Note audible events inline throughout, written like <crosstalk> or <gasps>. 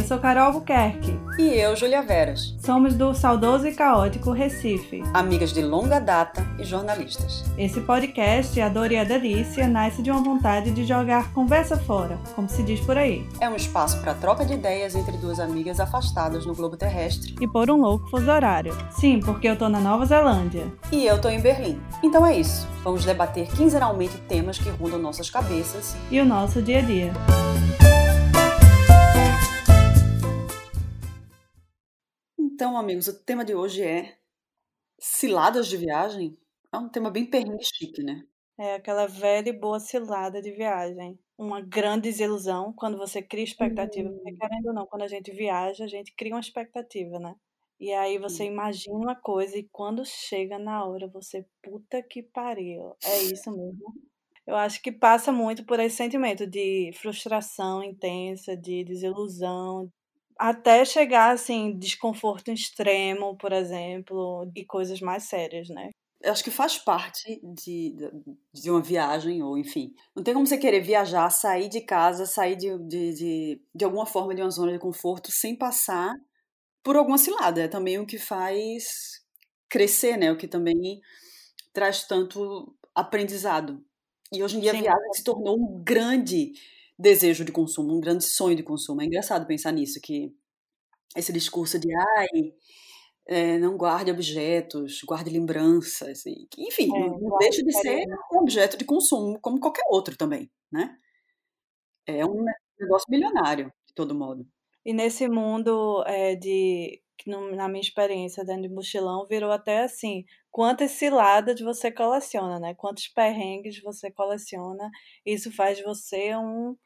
eu sou Carol Albuquerque. E eu, Julia Veras. Somos do saudoso e caótico Recife. Amigas de longa data e jornalistas. Esse podcast, A Dor e a Delícia, nasce de uma vontade de jogar conversa fora, como se diz por aí. É um espaço para troca de ideias entre duas amigas afastadas no globo terrestre. E por um louco fuso horário. Sim, porque eu tô na Nova Zelândia. E eu tô em Berlim. Então é isso. Vamos debater quinzenalmente temas que rondam nossas cabeças e o nosso dia a dia. Então, amigos, o tema de hoje é ciladas de viagem. É um tema bem perrengue chique, né? É aquela velha e boa cilada de viagem. Uma grande desilusão quando você cria expectativa. Porque, querendo ou não, quando a gente viaja, a gente cria uma expectativa, né? E aí você imagina uma coisa e quando chega na hora, você, puta que pariu. É isso mesmo. Eu acho que passa muito por esse sentimento de frustração intensa, de desilusão, até chegar, assim, desconforto extremo, por exemplo, e coisas mais sérias, né? Eu acho que faz parte de, de uma viagem, ou enfim. Não tem como você querer viajar, sair de casa, sair de, de, de, de alguma forma de uma zona de conforto sem passar por alguma cilada. É também o que faz crescer, né? O que também traz tanto aprendizado. E hoje em dia Sim. a viagem se tornou um grande desejo de consumo, um grande sonho de consumo. É engraçado pensar nisso, que esse discurso de ai, é, não guarde objetos, guarde lembranças, e, enfim, é, não deixa de ser um objeto de consumo como qualquer outro também, né? É um negócio milionário, de todo modo. E nesse mundo é, de, na minha experiência dentro de mochilão, virou até assim, quantas ciladas você coleciona, né? Quantos perrengues você coleciona, isso faz de você um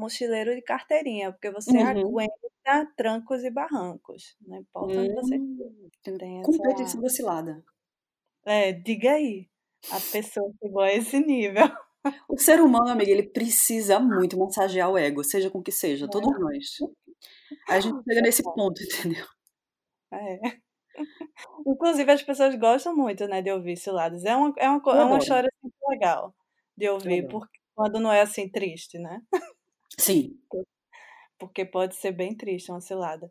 mochileiro de carteirinha, porque você uhum. aguenta trancos e barrancos. Não importa onde você hum, tem Competição vacilada. É, diga aí. A pessoa chegou a esse nível. O ser humano, <laughs> amiga, ele precisa muito massagear o ego, seja com que seja, é. todos nós. a gente <laughs> chega nesse ponto, <laughs> entendeu? É. Inclusive, as pessoas gostam muito, né, de ouvir ciladas. É uma, é uma, é uma história muito legal de ouvir, porque quando não é assim triste, né? Sim. Porque pode ser bem triste uma cilada.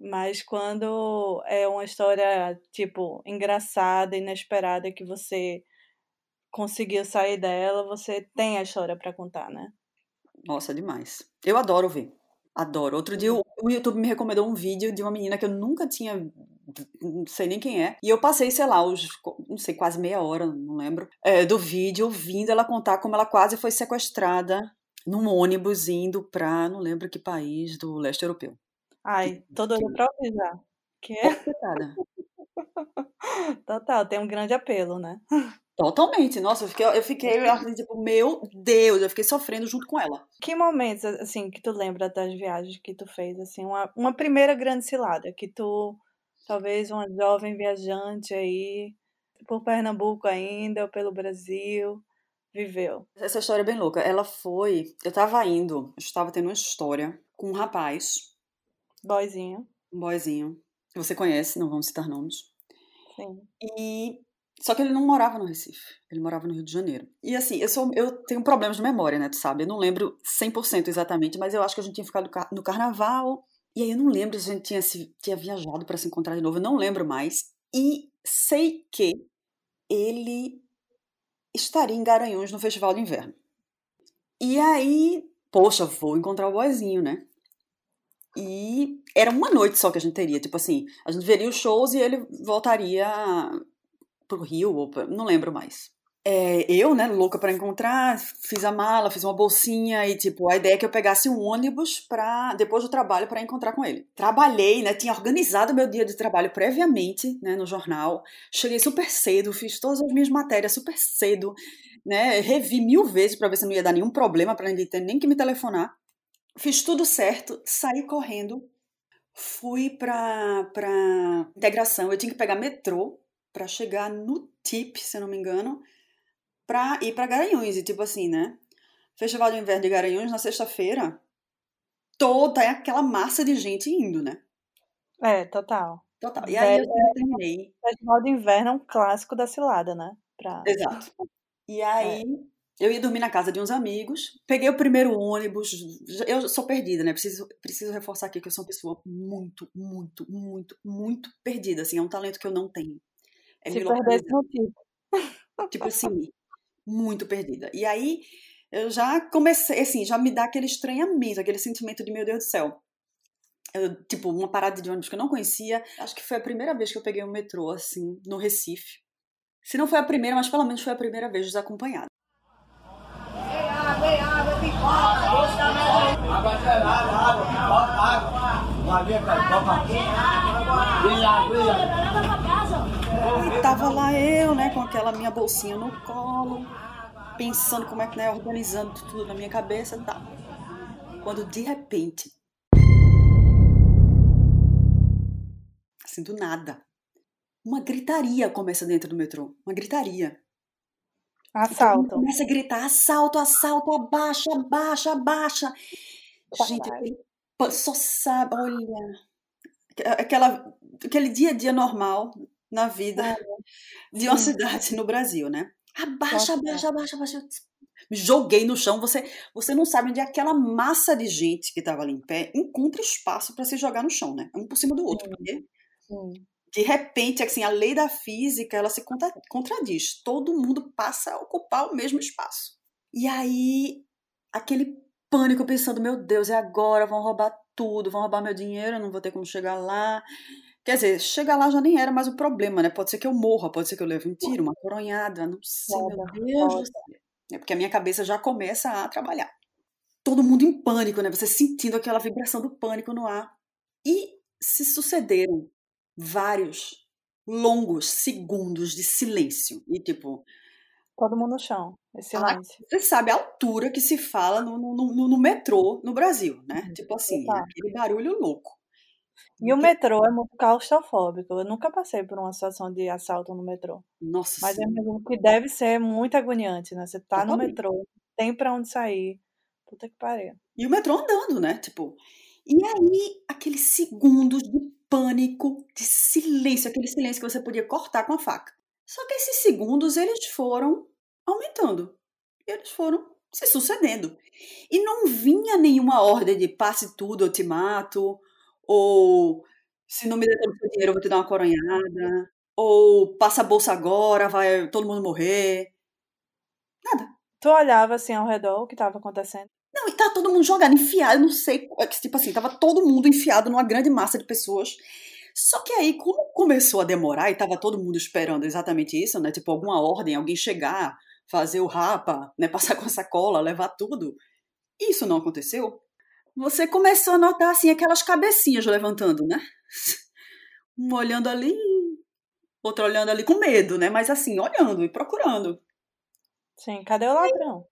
Mas quando é uma história, tipo, engraçada, inesperada, que você conseguiu sair dela, você tem a história para contar, né? Nossa, demais. Eu adoro ver. Adoro. Outro dia o, o YouTube me recomendou um vídeo de uma menina que eu nunca tinha não sei nem quem é. E eu passei, sei lá, os, não sei, quase meia hora, não lembro, é, do vídeo, ouvindo ela contar como ela quase foi sequestrada num ônibus indo para não lembro que país do leste europeu. Ai, tô doida pra ouvir já. Que é? <laughs> Total, tem um grande apelo, né? Totalmente. Nossa, eu fiquei, eu fiquei assim, tipo, meu Deus, eu fiquei sofrendo junto com ela. Que momentos, assim, que tu lembra das viagens que tu fez, assim, uma, uma primeira grande cilada, que tu, talvez uma jovem viajante aí, por Pernambuco ainda, ou pelo Brasil, viveu? Essa história é bem louca. Ela foi. Eu tava indo, eu estava tendo uma história com um rapaz. Boyzinho. Um boyzinho. Que você conhece, não vamos citar nomes. Sim. E. Só que ele não morava no Recife, ele morava no Rio de Janeiro. E assim, eu, sou, eu tenho problemas de memória, né, tu sabe? Eu não lembro 100% exatamente, mas eu acho que a gente tinha ficado no carnaval. E aí eu não lembro se a gente tinha, se, tinha viajado para se encontrar de novo, eu não lembro mais. E sei que ele estaria em Garanhuns no Festival de Inverno. E aí, poxa, vou encontrar o boyzinho, né? E era uma noite só que a gente teria, tipo assim, a gente veria os shows e ele voltaria pro Rio, ou pra, não lembro mais é, eu, né, louca para encontrar, fiz a mala, fiz uma bolsinha e, tipo, a ideia é que eu pegasse um ônibus para depois do trabalho para encontrar com ele. Trabalhei, né, tinha organizado meu dia de trabalho previamente, né, no jornal. Cheguei super cedo, fiz todas as minhas matérias super cedo, né, revi mil vezes para ver se não ia dar nenhum problema para ninguém ter nem que me telefonar. Fiz tudo certo, saí correndo, fui para para integração, eu tinha que pegar metrô para chegar no TIP, se não me engano pra ir para Garanhuns. E tipo assim, né? Festival de Inverno de Garanhuns na sexta-feira, toda é aquela massa de gente indo, né? É, total. Total. E aí eu terminei. Festival de Inverno é um clássico da cilada, né? Pra... Exato. E aí eu ia dormir na casa de uns amigos, peguei o primeiro ônibus. Eu sou perdida, né? Preciso, preciso reforçar aqui que eu sou uma pessoa muito, muito, muito, muito perdida. Assim, é um talento que eu não tenho. É Se perder esse motivo. Tipo assim, muito perdida. E aí eu já comecei, assim, já me dá aquele estranhamento, aquele sentimento de meu Deus do céu. Eu, tipo, uma parada de ônibus que eu não conhecia. Acho que foi a primeira vez que eu peguei um metrô, assim, no Recife. Se não foi a primeira, mas pelo menos foi a primeira vez desacompanhada. Água, água, pipoca, água gelada, água, pipoca, água. E tava lá eu, né, com aquela minha bolsinha no colo, pensando como é que, né, organizando tudo na minha cabeça e tal. Quando de repente, assim, do nada, uma gritaria começa dentro do metrô. Uma gritaria. Assalto. Começa a gritar: assalto, assalto, abaixa, abaixa, abaixa. Gente, só sabe, olha. Aquela, aquele dia a dia normal na vida de uma Sim. cidade no Brasil, né? Abaixa, abaixa, abaixa, abaixa. Me joguei no chão. Você, você não sabe onde é aquela massa de gente que estava ali em pé encontra espaço para se jogar no chão, né? Um por cima do outro. Porque de repente, assim, a lei da física ela se contradiz. Todo mundo passa a ocupar o mesmo espaço. E aí, aquele pânico pensando, meu Deus, é agora, vão roubar tudo, vão roubar meu dinheiro, eu não vou ter como chegar lá. Quer dizer, chegar lá já nem era mais o problema, né? Pode ser que eu morra, pode ser que eu leve um tiro, uma coronhada, não sei, meu Deus do céu. É porque a minha cabeça já começa a trabalhar. Todo mundo em pânico, né? Você sentindo aquela vibração do pânico no ar. E se sucederam vários longos segundos de silêncio. E tipo. Todo mundo no chão. Silêncio. Você sabe a altura que se fala no, no, no, no metrô no Brasil, né? Uhum. Tipo assim, aquele barulho louco. E o metrô é muito claustrofóbico. Eu nunca passei por uma situação de assalto no metrô. Nossa Mas é mesmo que deve ser muito agoniante, né? Você tá Totalmente. no metrô, tem para onde sair. Puta que pariu. E o metrô andando, né? Tipo. E aí, aqueles segundos de pânico, de silêncio, aquele silêncio que você podia cortar com a faca. Só que esses segundos, eles foram aumentando. Eles foram se sucedendo. E não vinha nenhuma ordem de passe tudo, eu te mato, ou se não me der todo o seu dinheiro, eu vou te dar uma coronhada, ou passa a bolsa agora, vai todo mundo morrer. Nada. Tu olhava assim ao redor o que estava acontecendo? Não, e tá todo mundo jogado, enfiado, não sei, é tipo assim, tava todo mundo enfiado numa grande massa de pessoas. Só que aí, como começou a demorar e tava todo mundo esperando exatamente isso, né? Tipo, alguma ordem, alguém chegar, fazer o rapa, né? <laughs> Passar com a sacola, levar tudo. Isso não aconteceu. Você começou a notar, assim, aquelas cabecinhas levantando, né? <laughs> Um olhando ali, outro olhando ali com medo, né? Mas assim, olhando e procurando. Sim, cadê o ladrão?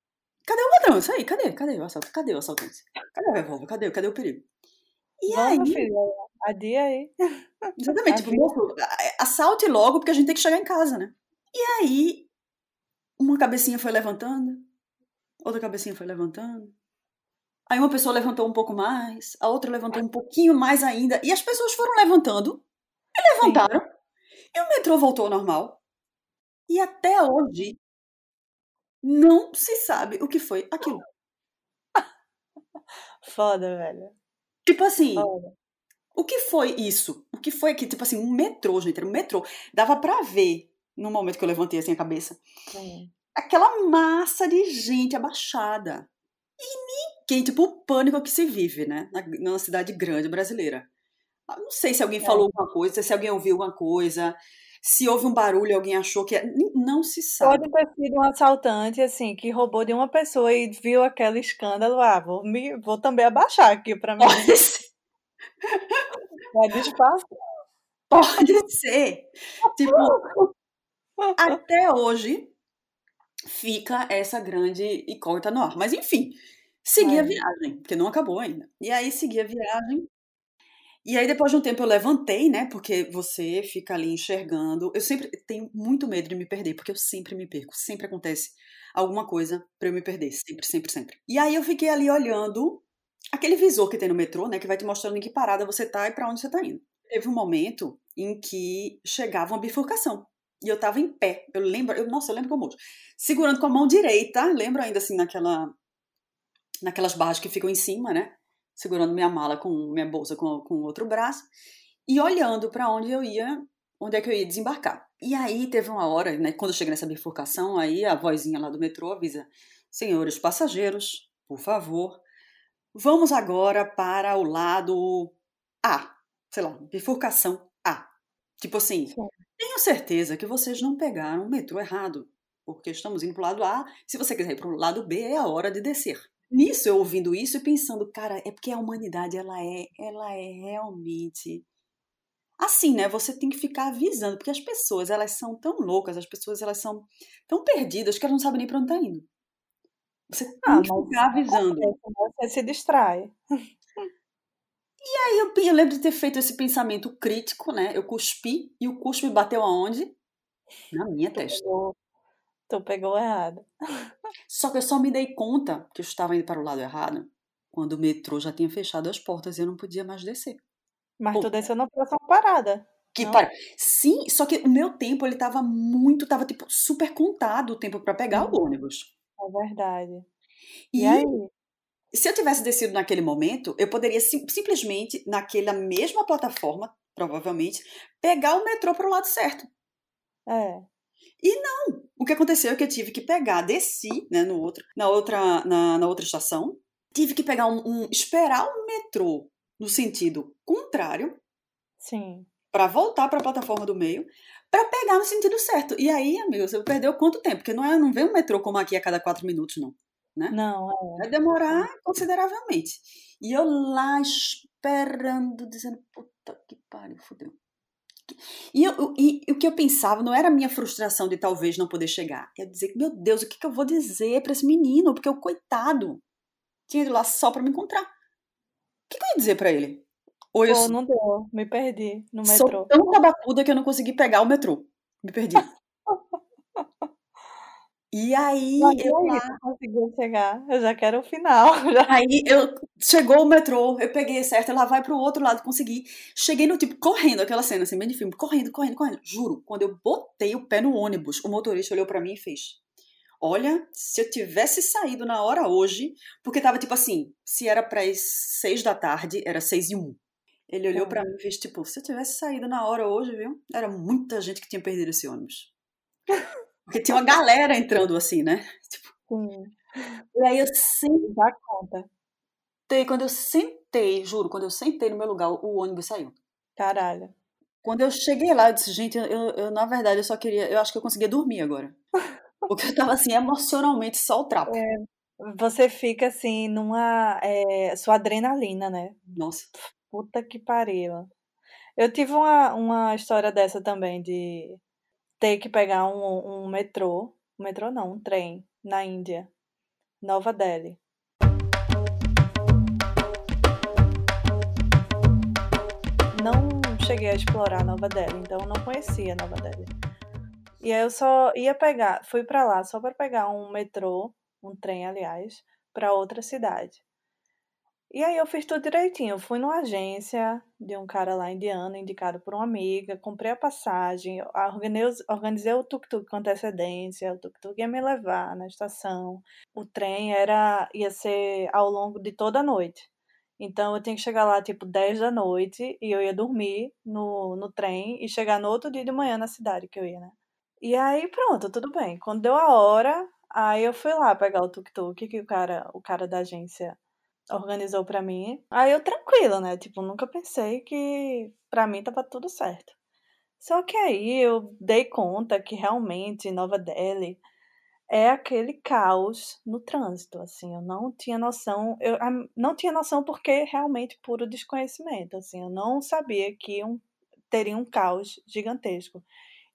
Cadê o ladrão? Isso aí, cadê? Cadê o assalto? Cadê o assaltante? Cadê o revólver? Cadê, cadê o perigo? E Vamos, aí. Filho, adia aí. <laughs> Exatamente, tipo, moço, assalte logo, porque a gente tem que chegar em casa, né? E aí, uma cabecinha foi levantando, outra cabecinha foi levantando. Aí uma pessoa levantou um pouco mais, a outra levantou um pouquinho mais ainda, e as pessoas foram levantando, e levantaram, Sim. e o metrô voltou ao normal. E até hoje, não se sabe o que foi aquilo. <laughs> Foda, velho. Tipo assim, Foda. o que foi isso? O que foi que, tipo assim, um metrô, gente, era um metrô. Dava para ver, no momento que eu levantei assim a cabeça, aquela massa de gente abaixada. E ninguém, tipo, o pânico que se vive, né? Na, numa cidade grande brasileira. Não sei se alguém é. falou alguma coisa, se alguém ouviu alguma coisa, se houve um barulho, alguém achou que. É, não se sabe. Pode ter sido um assaltante, assim, que roubou de uma pessoa e viu aquele escândalo. Ah, vou, me, vou também abaixar aqui para mim. Pode <laughs> ser. Pode espaço. Pode ser. Tipo, <laughs> até hoje fica essa grande incógnita no ar. Mas enfim, segui é. a viagem, porque não acabou ainda. E aí segui a viagem e aí, depois de um tempo, eu levantei, né? Porque você fica ali enxergando. Eu sempre tenho muito medo de me perder, porque eu sempre me perco. Sempre acontece alguma coisa para eu me perder. Sempre, sempre, sempre. E aí, eu fiquei ali olhando aquele visor que tem no metrô, né? Que vai te mostrando em que parada você tá e para onde você tá indo. Teve um momento em que chegava uma bifurcação. E eu tava em pé. Eu lembro, eu, nossa, eu lembro como hoje. Segurando com a mão direita, lembro ainda assim naquela naquelas barras que ficam em cima, né? Segurando minha mala com minha bolsa com com o outro braço e olhando para onde eu ia, onde é que eu ia desembarcar. E aí teve uma hora, né, quando eu cheguei nessa bifurcação, aí a vozinha lá do metrô avisa: "Senhores passageiros, por favor, vamos agora para o lado A, sei lá, bifurcação A". Tipo assim, Sim. tenho certeza que vocês não pegaram o metrô errado, porque estamos indo para o lado A. Se você quiser ir para o lado B, é a hora de descer. Nisso, eu ouvindo isso e pensando, cara, é porque a humanidade ela é, ela é realmente assim, né? Você tem que ficar avisando, porque as pessoas, elas são tão loucas, as pessoas, elas são tão perdidas que elas não sabem nem para onde tá indo. Você tem ah, que ficar avisando. Você se distrai. E aí eu, eu, lembro de ter feito esse pensamento crítico, né? Eu cuspi e o cuspe bateu aonde? Na minha testa. Pegou, tu pegou errado. Só que eu só me dei conta que eu estava indo para o lado errado quando o metrô já tinha fechado as portas e eu não podia mais descer. Mas Pô. tu desceu na próxima parada. Que para... Sim, só que o meu tempo ele tava muito, tava tipo super contado o tempo para pegar o uhum. ônibus. É verdade. E, e aí? se eu tivesse descido naquele momento, eu poderia sim, simplesmente, naquela mesma plataforma, provavelmente, pegar o metrô para o lado certo. É. E não! O que aconteceu é que eu tive que pegar, desci, né, no outro, na outra, na, na outra estação, tive que pegar um, um esperar o metrô no sentido contrário. Sim. Para voltar para a plataforma do meio, para pegar no sentido certo. E aí, amigos, você perdeu quanto tempo? Porque não é, não vem um metrô como aqui a cada quatro minutos, não né? Não, é. Vai demorar consideravelmente. E eu lá esperando, dizendo, puta que pariu, fodeu. E, eu, e, e, o que eu pensava não era a minha frustração de talvez não poder chegar. É dizer, meu Deus, o que, que eu vou dizer para esse menino? Porque o coitado tinha ido lá só para me encontrar. O que, que eu ia dizer para ele? Ou eu Pô, não deu, me perdi no metrô. Sou tão tabacuda que eu não consegui pegar o metrô. Me perdi. <laughs> E aí Mas eu aí, lá... conseguiu chegar. Eu já quero o final. <laughs> Já. Aí eu chegou o metrô, eu peguei certo, ela vai pro outro lado, consegui. Cheguei no tipo correndo, aquela cena assim, bem de filme, correndo, correndo, correndo. Juro, quando eu botei o pé no ônibus, o motorista olhou para mim e fez: "Olha, se eu tivesse saído na hora hoje, porque tava tipo assim, se era para as seis da tarde, era seis e um. Ele olhou para mim e fez tipo: "Se eu tivesse saído na hora hoje, viu? Era muita gente que tinha perdido esse ônibus." Porque tinha uma galera entrando assim, né? Tipo, Sim. E aí eu sentei. Dá conta. Quando eu sentei, juro, quando eu sentei no meu lugar, o ônibus saiu. Caralho. Quando eu cheguei lá, eu disse, gente, eu, eu, na verdade eu só queria. Eu acho que eu conseguia dormir agora. <laughs> Porque eu tava assim, emocionalmente só o trapo. É, você fica assim, numa. É, sua adrenalina, né? Nossa. Puta que pariu. Eu tive uma, uma história dessa também, de ter que pegar um, um metrô, um metrô não, um trem, na Índia, Nova Delhi. Não cheguei a explorar Nova Delhi, então não conhecia Nova Delhi. E aí eu só ia pegar, fui para lá só para pegar um metrô, um trem, aliás, para outra cidade. E aí eu fiz tudo direitinho. Eu fui numa agência de um cara lá indiano, indicado por uma amiga, comprei a passagem, organizei, o tuk-tuk com antecedência, o tuk-tuk ia me levar na estação. O trem era ia ser ao longo de toda a noite. Então eu tinha que chegar lá tipo 10 da noite e eu ia dormir no, no trem e chegar no outro dia de manhã na cidade que eu ia, né? E aí pronto, tudo bem. Quando deu a hora, aí eu fui lá pegar o tuk-tuk que o cara, o cara da agência organizou para mim. Aí eu tranquila, né? Tipo, nunca pensei que para mim tava tudo certo. Só que aí eu dei conta que realmente Nova Delhi é aquele caos no trânsito, assim, eu não tinha noção, eu não tinha noção porque realmente puro desconhecimento, assim, eu não sabia que um, teria um caos gigantesco.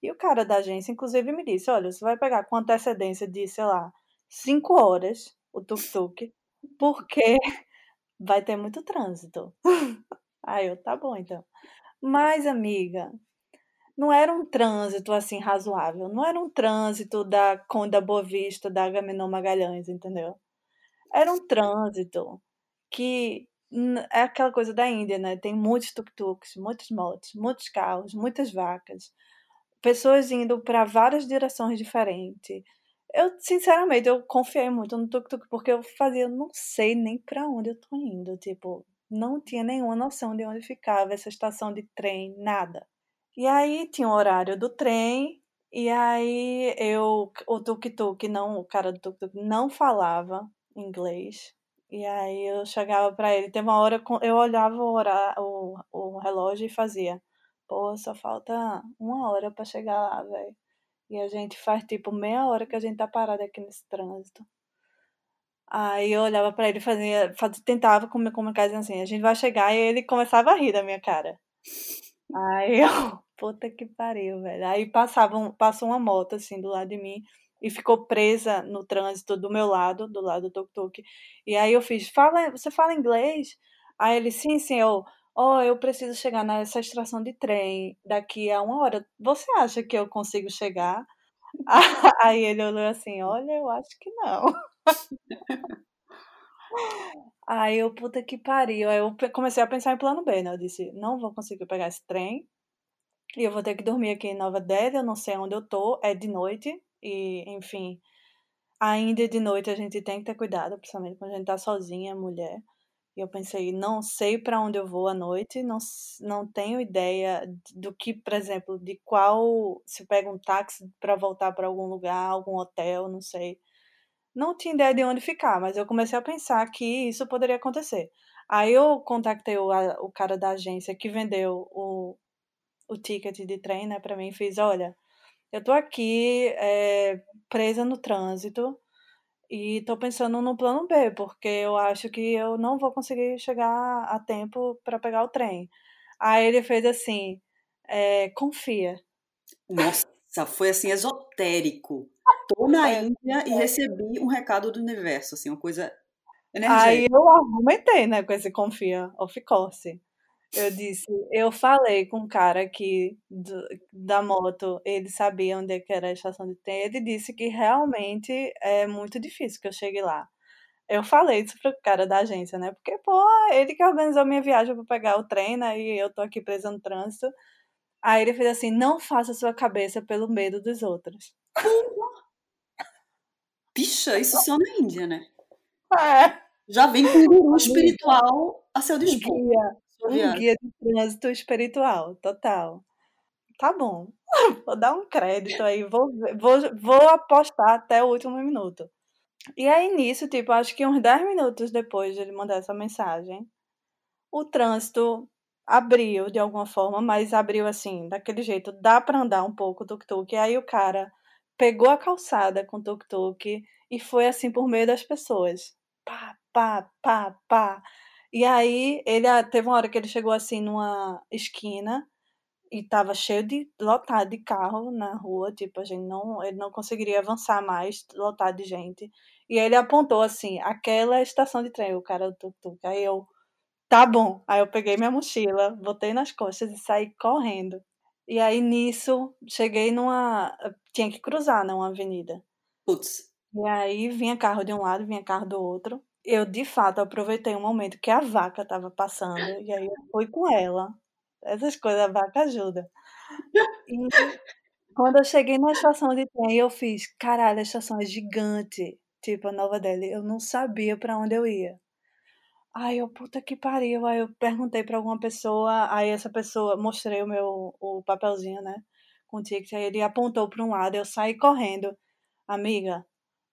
E o cara da agência, inclusive, me disse, olha, você vai pegar com antecedência de, sei lá, cinco horas o tuk-tuk, porque vai ter muito trânsito. <laughs> Aí eu, tá bom então. Mas, amiga, não era um trânsito assim razoável. Não era um trânsito da Conda Boa Vista, da Agamenon Magalhães, entendeu? Era um trânsito que é aquela coisa da Índia, né? Tem muitos tuk-tuks, muitos motos, muitos carros, muitas vacas. pessoas indo para várias direções diferentes. Eu, sinceramente, eu confiei muito no tuk-tuk, porque eu fazia, não sei nem para onde eu tô indo, tipo, não tinha nenhuma noção de onde ficava essa estação de trem, nada. E aí tinha o horário do trem, e aí eu, o tuk-tuk, não, o cara do tuk-tuk não falava inglês. E aí eu chegava para ele, tem uma hora eu olhava o, horário, o, o relógio e fazia, pô, só falta uma hora para chegar lá, velho. E a gente faz tipo meia hora que a gente tá parado aqui nesse trânsito. Aí eu olhava para ele e fazia, fazia, tentava comunicar assim, a gente vai chegar, e ele começava a rir da minha cara. Aí eu, <laughs> puta que pariu, velho. Aí passava, passou uma moto assim do lado de mim e ficou presa no trânsito do meu lado, do lado do tuk-tuk. E aí eu fiz, fala, você fala inglês? Aí ele, sim, eu, oh, eu preciso chegar nessa estação de trem daqui a uma hora. Você acha que eu consigo chegar? <laughs> Aí ele olhou assim, olha, eu acho que não. <laughs> Aí eu, puta que pariu. Aí eu comecei a pensar em plano B, né? Eu disse, não vou conseguir pegar esse trem. E eu vou ter que dormir aqui em Nova Delhi, eu não sei onde eu tô, é de noite. E, enfim, ainda de noite a gente tem que ter cuidado, principalmente quando a gente tá sozinha, mulher. E eu pensei, não sei para onde eu vou à noite, não, não tenho ideia do que, por exemplo, de qual. Se eu pego um táxi para voltar para algum lugar, algum hotel, não sei. Não tinha ideia de onde ficar, mas eu comecei a pensar que isso poderia acontecer. Aí eu contactei o, o cara da agência que vendeu o, o ticket de trem, né, para mim, e fiz: olha, eu tô aqui é, presa no trânsito e tô pensando no plano B, porque eu acho que eu não vou conseguir chegar a tempo para pegar o trem. Aí ele fez assim: é, confia. Nossa, foi assim esotérico. <laughs> Tô na é, Índia e recebi um recado do universo, assim, uma coisa energética. Aí eu argumentei, né, com esse confia, of course. Eu disse, eu falei com um cara aqui do, da moto, ele sabia onde é que era a estação de trem, ele disse que realmente é muito difícil que eu chegue lá. Eu falei isso pro cara da agência, né? Porque, pô, ele que organizou minha viagem para pegar o trem, né? E eu tô aqui presa no trânsito. Aí ele fez assim: não faça sua cabeça pelo medo dos outros. Pixa, isso só na Índia, né? É. Já vem com um guru <laughs> espiritual a seu dispor. Um guia de trânsito espiritual, total. Tá bom. <laughs> Vou dar um crédito aí, vou, vou, vou apostar até o último minuto. E aí, nisso, tipo, acho que uns 10 minutos depois de ele mandar essa mensagem, o trânsito abriu de alguma forma, mas abriu assim, daquele jeito, dá para andar um pouco tuk-tuk. E aí o cara pegou a calçada com tuk-tuk e foi assim por meio das pessoas. Pá, pá, pá, pá. E aí ele ah, teve uma hora que ele chegou assim numa esquina e tava cheio de lotado de carro na rua, tipo, a gente não, ele não conseguiria avançar mais, lotado de gente. E aí ele apontou assim, aquela estação de trem, o cara do tuk-tuk. Aí eu, tá bom. Aí eu peguei minha mochila, botei nas costas e saí correndo. E aí nisso, cheguei numa, tinha que cruzar, né, uma avenida. Putz. E aí vinha carro de um lado, vinha carro do outro eu de fato aproveitei um momento que a vaca estava passando e aí eu fui com ela. Essas coisas a vaca ajuda. E quando eu cheguei na estação de trem, eu fiz, caralho, a estação é gigante, tipo a Nova Delhi. Eu não sabia para onde eu ia. Aí eu, puta que pariu. Aí eu perguntei para alguma pessoa, aí essa pessoa, mostrei o meu o papelzinho, né, com ticket, aí ele apontou para um lado, eu saí correndo. Amiga,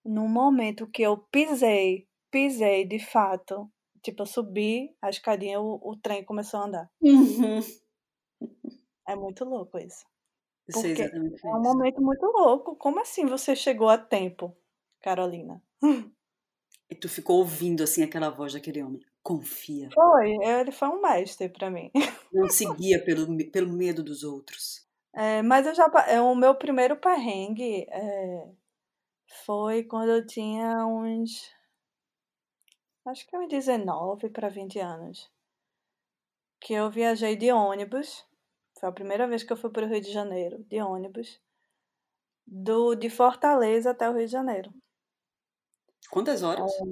no momento que eu pisei pisei de fato. Tipo, eu subi a escadinha, o, o trem começou a andar. Uhum. É muito louco isso. Porque é um momento muito louco. Como assim você chegou a tempo, Carolina? E tu ficou ouvindo assim aquela voz daquele homem. Confia. Foi, ele foi um mestre para mim. Não seguia pelo, pelo medo dos outros. É, mas eu já. É, o meu primeiro perrengue é, foi quando eu tinha uns acho que uns 19 para 20 anos, que eu viajei de ônibus. Foi a primeira vez que eu fui para o Rio de Janeiro, de ônibus, do de Fortaleza até o Rio de Janeiro. Quantas horas? É,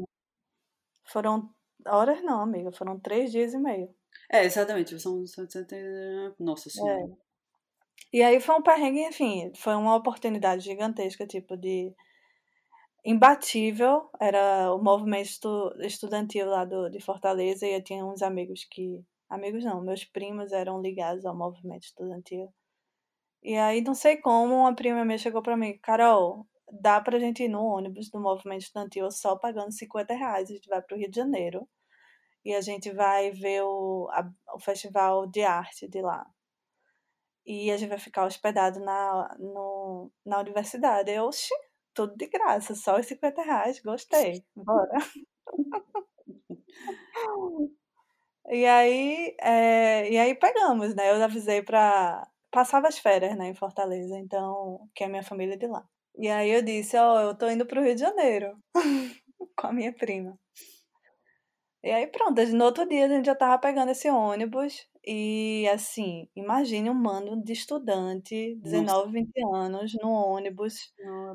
foram horas não, amiga, foram três dias e meio. É, exatamente. São... Nossa Senhora. É. E aí foi um perrengue, enfim, foi uma oportunidade gigantesca, tipo, de imbatível. Era o movimento estu estudantil lá do, de Fortaleza e eu tinha uns amigos que. Amigos não, meus primos eram ligados ao movimento estudantil. E aí, não sei como, uma prima minha chegou pra mim, Carol, dá pra gente ir no ônibus do movimento estudantil só pagando 50 reais. A gente vai pro Rio de Janeiro e a gente vai ver o, a, o festival de arte de lá. E a gente vai ficar hospedado na, no, na universidade. Eu, oxi, tudo de graça, só os 50 reais, gostei, bora. e aí, é, e aí pegamos, né? Eu avisei pra. Passava as férias, né, em Fortaleza, então, que é a minha família de lá. E aí eu disse, ó, oh, eu tô indo pro Rio de Janeiro <laughs> com a minha prima. E aí pronto, no outro dia a gente já tava pegando esse ônibus e assim, imagine um mano de estudante, 19, Nossa. 20 anos, no ônibus,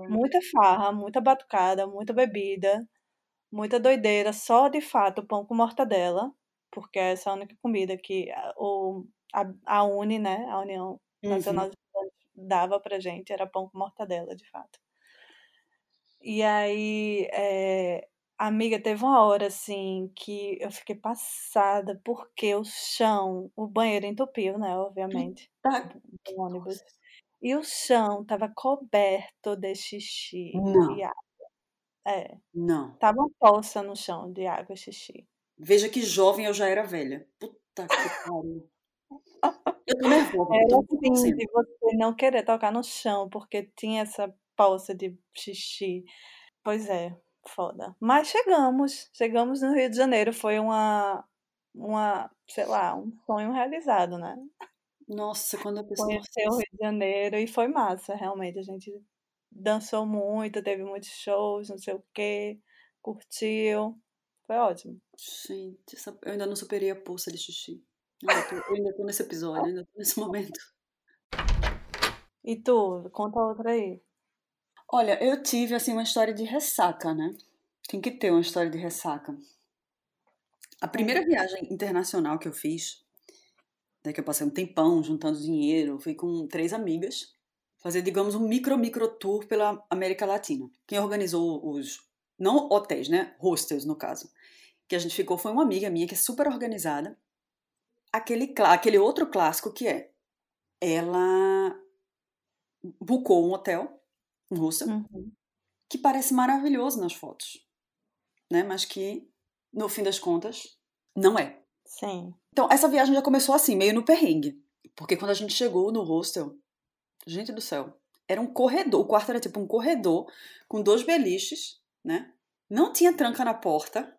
muita farra, muita batucada, muita bebida, muita doideira, só de fato pão com mortadela, porque essa é a única comida que o, a, a Uni, né, a União Nacional uhum. de Estudantes dava pra gente, era pão com mortadela, de fato. E aí, é, Amiga, teve uma hora assim que eu fiquei passada porque o chão, o banheiro entupiu, né, obviamente, Tá. do ônibus. E o chão tava coberto de xixi Não. e água. É. Não. Tava uma poça no chão de água e xixi. Veja que jovem eu já era velha. Puta que pariu. Eu tô nervosa. Era assim, de você não querer tocar no chão porque tinha essa poça de xixi. Pois é. Foda. Mas chegamos, chegamos no Rio de Janeiro, foi uma, uma, sei lá, um sonho realizado, né? Nossa, quando a pessoa. Conhecer o Rio de Janeiro e foi massa, realmente. A gente dançou muito, teve muitos shows, não sei o quê, curtiu. Foi ótimo. Gente, eu ainda não superei a poça de xixi. Eu ainda tô, eu ainda tô nesse episódio, ainda tô nesse momento. E tu, conta outra aí. Olha, eu tive assim uma história de ressaca, né? Tem que ter uma história de ressaca. A primeira viagem internacional que eu fiz, né, que eu passei um tempão juntando dinheiro, fui com três amigas fazer, digamos, um micro micro tour pela América Latina. Quem organizou os não hotéis, né, hostels no caso, que a gente ficou foi uma amiga minha que é super organizada. Aquele aquele outro clássico que é ela bucou um hotel russa, uhum. que parece maravilhoso nas fotos, né? Mas que no fim das contas não é. Sim. Então essa viagem já começou assim, meio no perrengue, porque quando a gente chegou no hostel, gente do céu, era um corredor, o quarto era tipo um corredor com dois beliches, né? Não tinha tranca na porta,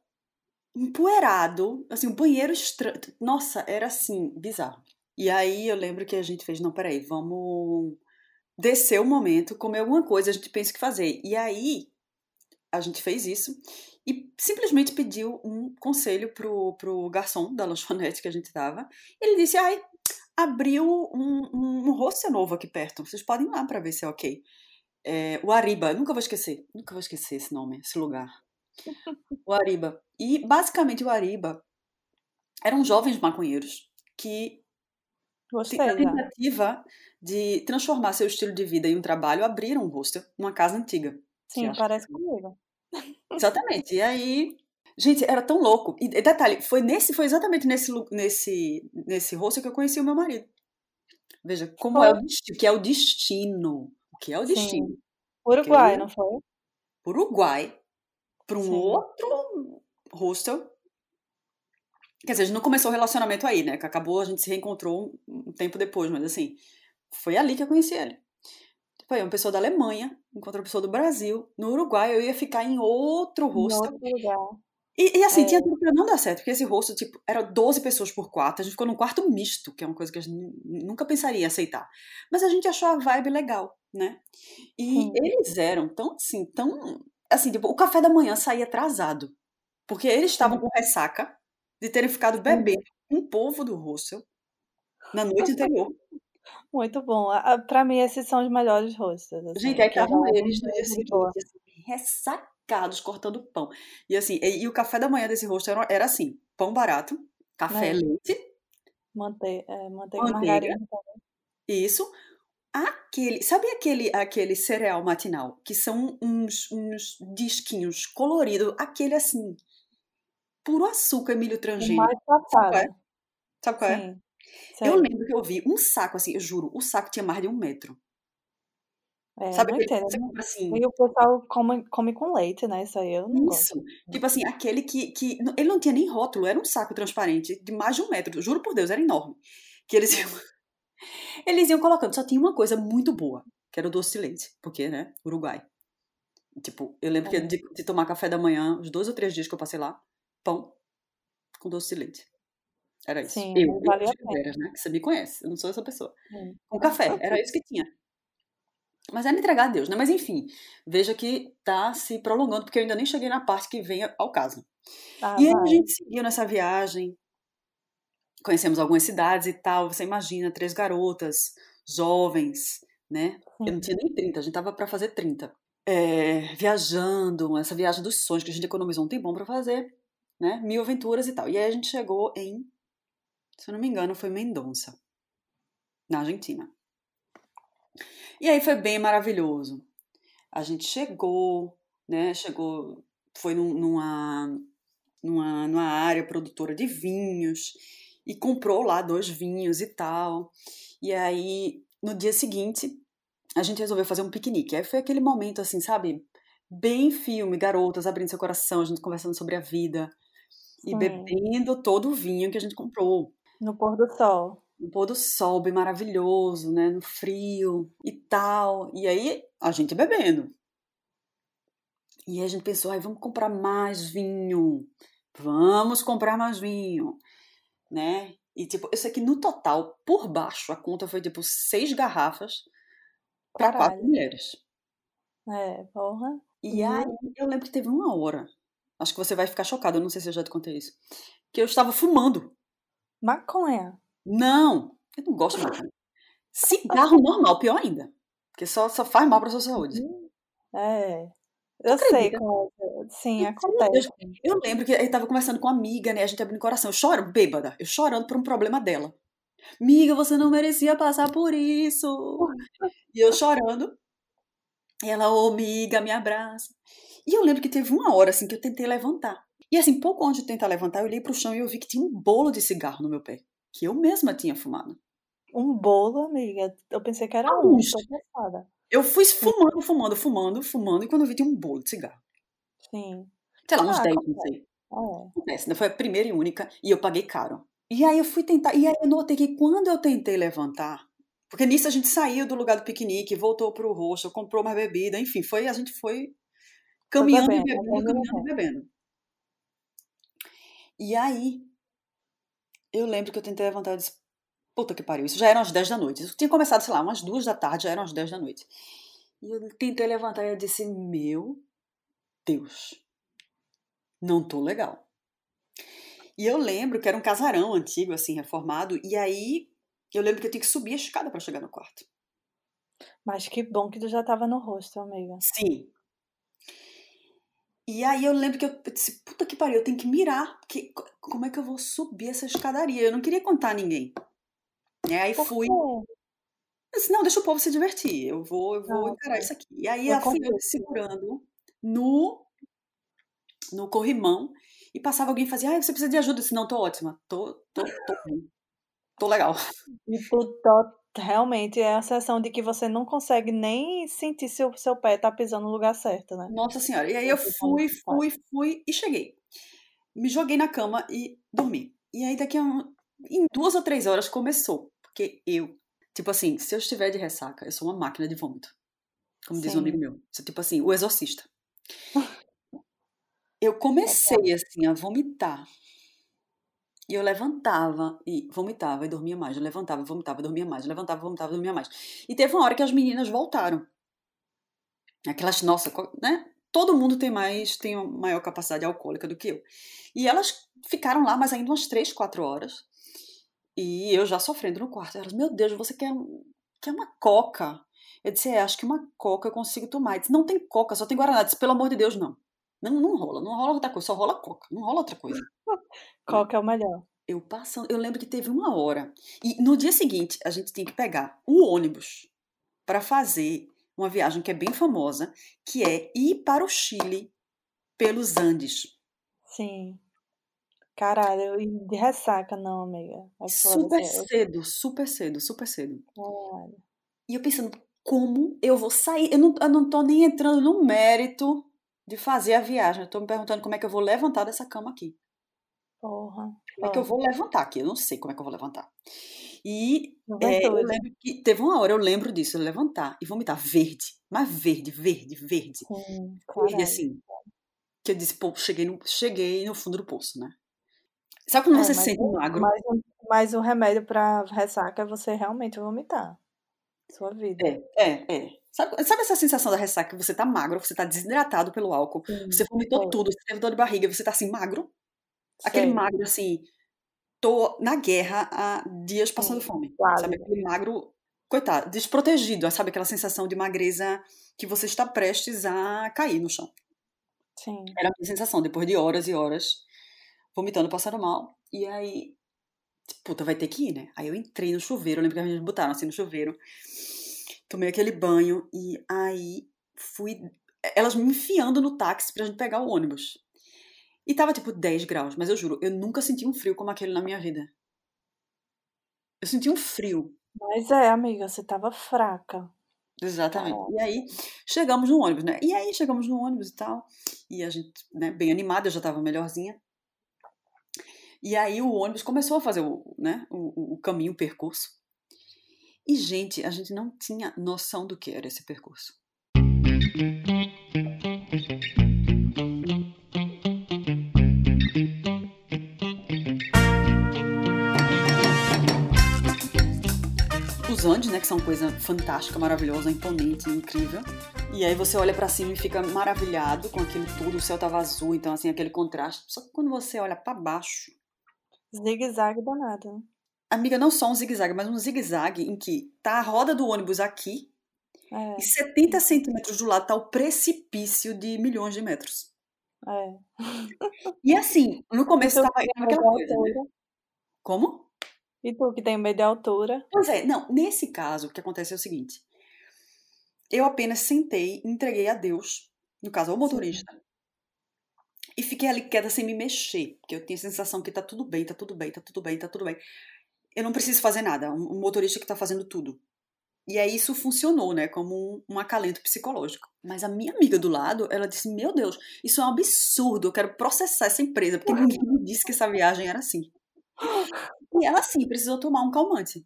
empoeirado, assim, um banheiro estranho. Nossa, era assim, bizarro. E aí eu lembro que a gente fez, não, peraí, vamos descer o momento, comer alguma coisa, a gente pensa o que fazer. E aí a gente fez isso e simplesmente pediu um conselho pro, pro garçom da lanchonete que a gente tava. Ele disse: ai, abriu um, um, um hostel novo aqui perto, vocês podem ir lá para ver se é ok. É, o Ariba, nunca vou esquecer, nunca vou esquecer esse nome, esse lugar. <laughs> O Ariba. E basicamente o Ariba eram jovens maconheiros que Gostei, a tentativa de transformar seu estilo de vida em um trabalho, abriram um hostel numa casa antiga. Sim, parece comigo. Exatamente. E aí, gente, era tão louco. E detalhe, foi nesse, foi exatamente nesse nesse nesse hostel que eu conheci o meu marido. Veja como foi. é o destino, que é o destino, o que é o destino. Sim. Uruguai, não foi? Uruguai para um Sim. outro hostel Quer dizer, a gente não começou o relacionamento aí, né? Que acabou, a gente se reencontrou um, tempo depois, mas assim, foi ali que eu conheci ele. Foi uma pessoa da Alemanha, encontrou uma pessoa do Brasil. No Uruguai, eu ia ficar em outro rosto. Outro lugar. E, e assim, é. tinha tudo pra não dar certo, porque esse rosto, tipo, era 12 pessoas por quarto. A gente ficou num quarto misto, que é uma coisa que a gente nunca pensaria em aceitar. Mas a gente achou a vibe legal, né? E Sim. eles eram tão, assim, tão. Assim, tipo, o café da manhã saía atrasado. Porque eles estavam com ressaca de terem ficado bebendo um povo do hostel na noite anterior. Muito bom. Para mim, esses são os melhores hostels. Assim, Gente, aí estavam eles no dia seguinte, assim, ressacados, cortando pão. E assim, e, e, o café da manhã desse hostel era, era assim: pão barato, café, é. leite, Mante é, manteiga, manteiga margarina Isso, aquele, sabe aquele aquele cereal matinal que são uns, uns disquinhos coloridos, aquele assim, puro açúcar, milho transgênico. Mais. Sabe qual é? Sabe qual é? Sim. Eu Sei. lembro que eu vi um saco assim, eu juro, o saco tinha mais de um metro. É, Sabe aquele que você compra assim? E o pessoal come, come com leite, né? Isso aí eu não gosto. Isso. Tipo assim, aquele que, que. Ele não tinha nem rótulo, era um saco transparente de mais de um metro. Juro por Deus, era enorme. Que eles iam. <laughs> Eles iam colocando. Só tinha uma coisa muito boa, que era o doce de leite. Porque, né? Uruguai. Tipo, eu lembro que É. de, de tomar café da manhã, os dois ou três dias que eu passei lá, pão com doce de leite. Era isso. Sim, eu, mas eu valia a Caldeiras, né? Que você me conhece. Eu não sou essa pessoa. Sim. Com café, era isso que tinha. Mas era entregar a Deus, né? Mas enfim, veja que tá se prolongando, porque eu ainda nem cheguei na parte que vem ao caso. Ah, E aí a vai. gente seguiu nessa viagem, conhecemos algumas cidades e tal. Você imagina, três garotas, jovens, né? Eu não Sim. tinha nem 30, a gente tava pra fazer 30. É, viajando, essa viagem dos sonhos que a gente economizou um tempão pra fazer, né? Mil aventuras e tal. E aí a gente chegou em, se eu não me engano, foi Mendonça, na Argentina. E aí foi bem maravilhoso. A gente chegou, né? Chegou, foi num- numa, numa, numa área produtora de vinhos e comprou lá dois vinhos e tal. E aí, no dia seguinte, a gente resolveu fazer um piquenique. Aí foi aquele momento, assim, sabe? Bem filme, garotas abrindo seu coração, a gente conversando sobre a vida e Sim. bebendo todo o vinho que a gente comprou No pôr do sol. um pôr do sol bem maravilhoso, né? No frio e tal. E aí, a gente bebendo. E aí a gente pensou, ai, vamos comprar mais vinho. Vamos comprar mais vinho, né? E tipo, eu sei que no total, por baixo, a conta foi tipo seis garrafas para quatro mulheres. É, porra. E aí, eu lembro que teve uma hora, acho que você vai ficar chocada, eu não sei se eu já te contei isso, que eu estava fumando. Maconha. Não, eu não gosto de maconha. Cigarro normal, pior ainda. Porque só, só faz mal pra sua saúde. É. Eu sei como é. Sim, Meu acontece. Deus, Eu lembro que eu tava conversando com uma amiga, né? A gente abrindo o coração. Eu choro, bêbada. Eu chorando por um problema dela. Amiga, você não merecia passar por isso. E eu chorando. E ela, ô, amiga, me abraça. E eu lembro que teve uma hora, assim, que eu tentei levantar. E assim, pouco antes de tentar levantar, eu olhei pro chão e eu vi que tinha um bolo de cigarro no meu pé. Que eu mesma tinha fumado. Um bolo, amiga. Eu pensei que era um. Tô passada. Eu fui fumando, fumando, fumando, fumando, e quando eu vi tinha um bolo de cigarro. Sim. Sei lá, uns Ah, 10, não sei. É. Acontece, né? Foi a primeira e única, e eu paguei caro. E aí eu fui tentar, e aí eu notei que quando eu tentei levantar, porque nisso a gente saiu do lugar do piquenique, voltou pro rosto, comprou mais bebida, enfim, foi, a gente foi caminhando e bebendo, bebendo, bebendo, caminhando e bebendo. E aí, eu lembro que eu tentei levantar e disse, puta que pariu, isso já eram as 10 da noite. Isso tinha começado, sei lá, umas duas da tarde, já eram as 10 da noite. E eu tentei levantar e eu disse, meu Deus, não tô legal. E eu lembro que era um casarão antigo, assim, reformado, e aí eu lembro que eu tinha que subir a escada para chegar no quarto. Mas que bom que tu já tava no rosto, amiga. Sim. E aí eu lembro que eu disse, puta que pariu, eu tenho que mirar, porque co- como é que eu vou subir essa escadaria? Eu não queria contar a ninguém. Né? Aí Por fui, eu disse, não, deixa o povo se divertir, eu vou, eu vou Ah, encarar isso aqui. E aí Eu eu fui eu segurando no, no corrimão, e passava alguém e fazia, ah, você precisa de ajuda? Eu disse, não, tô ótima, tô, tô, tô bem, tô legal. E tá- realmente é a sensação de que você não consegue nem sentir se o seu pé tá pisando no lugar certo, né? Nossa senhora. E aí eu fui, fui, fui e cheguei. Me joguei na cama e dormi. E aí daqui a um, em duas ou três horas começou. Porque eu, tipo assim, se eu estiver de ressaca, eu sou uma máquina de vômito. Como diz um Sim. amigo meu. Sou tipo assim, o exorcista. <laughs> Eu comecei assim a vomitar. E eu levantava e vomitava e dormia mais. Eu levantava, vomitava, dormia mais. Eu levantava, vomitava, dormia mais. E teve uma hora que as meninas voltaram. Aquelas, nossa, né? Todo mundo tem mais, tem maior capacidade alcoólica do que eu. E elas ficaram lá mais ainda umas três, quatro horas. E eu já sofrendo no quarto. Elas, meu Deus, você quer, quer uma coca? Eu disse, é, acho que uma coca eu consigo tomar. Eu disse, não tem coca, só tem guaraná. Eu disse, pelo amor de Deus, não. Não, não rola, não rola outra coisa, só rola coca, não rola outra coisa. <laughs> Que é o melhor? Eu passando, eu lembro que teve uma hora. E no dia seguinte, a gente tinha que pegar o ônibus para fazer uma viagem que é bem famosa, que é ir para o Chile pelos Andes. Sim. Caralho, e de ressaca não, amiga. É Super cedo, super cedo, super cedo. Caralho. E eu pensando, como eu vou sair? Eu não, eu não tô nem entrando no mérito de fazer a viagem. Eu tô me perguntando como é que eu vou levantar dessa cama aqui. Porra. Como é que eu vou levantar aqui? Eu não sei como é que eu vou levantar. E é, eu lembro que teve uma hora, eu lembro disso, eu levantar e vomitar verde, mas verde, verde, verde. Sim, verde assim. Que eu disse, pô, cheguei no, cheguei no fundo do poço, né? Sabe quando é, você se sente magro? Mas, mas o remédio para ressaca é você realmente vomitar. Sua vida. É, é, é. Sabe, sabe essa sensação da ressaca que você tá magro, você tá desidratado pelo álcool, Sim, você vomitou tudo, você teve dor de barriga, você tá assim magro? Sei. Aquele magro assim, tô na guerra há dias passando Sim, fome. Claro. Sabe? Aquele magro, coitado, desprotegido. Sabe aquela sensação de magreza que você está prestes a cair no chão. Sim. Era a minha sensação, depois de horas e horas vomitando, passando mal. E aí, puta, vai ter que ir, né? Aí eu entrei no chuveiro, eu lembro que a gente botaram assim no chuveiro. Tomei aquele banho e aí fui. Elas me enfiando no táxi pra gente pegar o ônibus. E tava tipo 10 graus, mas eu juro, eu nunca senti um frio como aquele na minha vida. Eu senti um frio. Mas é, amiga, você tava fraca. Exatamente. E aí chegamos no ônibus, né? E aí chegamos no ônibus e tal. E a gente, né, bem animada, eu já tava melhorzinha. E aí o ônibus começou a fazer o, né, o, o caminho, o percurso. E, gente, a gente não tinha noção do que era esse percurso. Os Andes, né, que são coisa fantástica, maravilhosa, imponente, incrível. E aí você olha para cima e fica maravilhado com aquilo tudo, o céu tava azul, então assim, aquele contraste. Só que quando você olha para baixo, Zigue-zague danado. Amiga, não só um zigue-zague, mas um zigue-zague em que tá a roda do ônibus aqui é. e 70 centímetros do lado tá o precipício de milhões de metros. É. E assim, no começo tava aquela coisa, né? Como? E tu que tem medo de altura? Pois é, não, nesse caso, o que acontece é o seguinte. Eu apenas sentei, entreguei a Deus, no caso ao motorista, Sim. E fiquei ali quieta sem me mexer, porque eu tinha a sensação que tá tudo bem, tá tudo bem, tá tudo bem, tá tudo bem. Eu não preciso fazer nada, um, motorista que tá fazendo tudo. E aí isso funcionou, né, como um, um, acalento psicológico. Mas a minha amiga do lado, ela disse: Meu Deus, isso é um absurdo, eu quero processar essa empresa, porque <laughs> ninguém me disse que essa viagem era assim. E ela, sim, precisou tomar um calmante.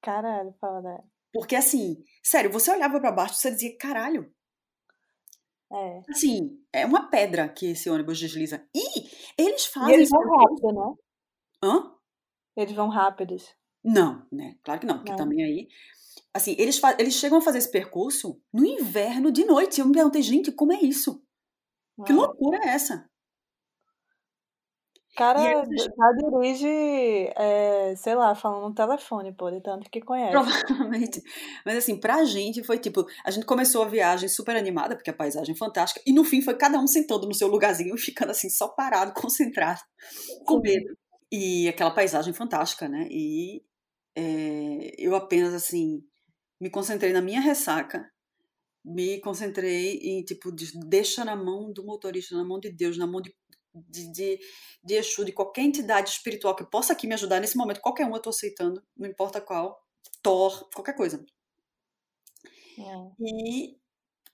Caralho, fala Porque assim, sério, você olhava para baixo e você dizia: Caralho, é. Assim, é uma pedra que esse ônibus desliza. E eles fazem. E eles vão rápido, né? Hã? Eles vão rápidos. Não, né? Claro que não, porque não. também aí. Assim, eles, eles chegam a fazer esse percurso no inverno de noite. Eu me perguntei, gente, como é isso? Que loucura é essa? cara já dirige, é, sei lá, falando no telefone, pô, de tanto que conhece. Provavelmente. Mas assim, pra gente foi tipo, a gente começou a viagem super animada, porque a paisagem é fantástica, e no fim foi cada um sentando no seu lugarzinho, ficando assim, só parado, <laughs> concentrado, com medo. E aquela paisagem fantástica, né? E é, eu apenas, assim, me concentrei na minha ressaca, me concentrei em, tipo, deixa na mão do motorista, na mão de Deus, na mão de de, de, de Exu, de qualquer entidade espiritual que possa aqui me ajudar nesse momento, qualquer um eu estou aceitando, não importa qual, Thor, qualquer coisa. É. E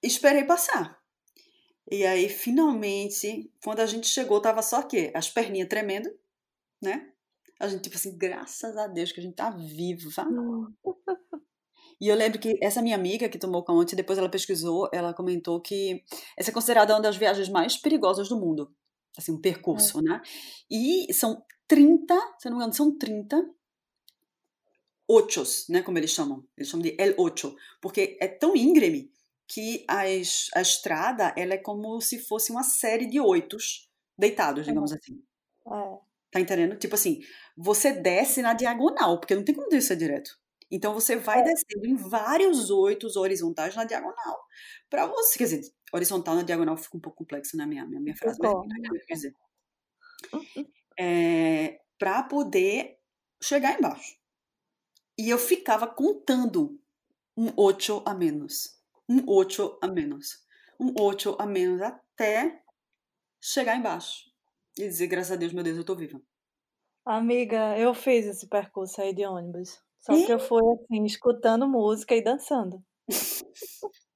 esperei passar. E aí, finalmente, quando a gente chegou, tava só que as perninhas tremendo, né? A gente, tipo assim, graças a Deus que a gente tá viva. Hum. E eu lembro que essa minha amiga que tomou calmante, depois ela pesquisou, ela comentou que essa é considerada uma das viagens mais perigosas do mundo assim, um percurso, é. né? E são 30, se não me engano, são 30 ochos, né, como eles chamam. Eles chamam de El Ocho, porque é tão íngreme que as, a estrada ela é como se fosse uma série de oitos deitados, digamos é. assim. É. Tá entendendo? Tipo assim, você desce na diagonal, porque não tem como descer direto. Então você vai é. descendo em vários oitos horizontais na diagonal. Para você, quer dizer, horizontal na diagonal fica um pouco complexo na minha, minha, minha frase, mas quer dizer. É, para poder chegar embaixo. E eu ficava contando um ocho a menos. Um ocho a menos. Um ocho a menos até chegar embaixo. E dizer, graças a Deus, meu Deus, eu tô viva. Amiga, eu fiz esse percurso aí de ônibus. Só que eu fui assim, escutando música e dançando. <laughs>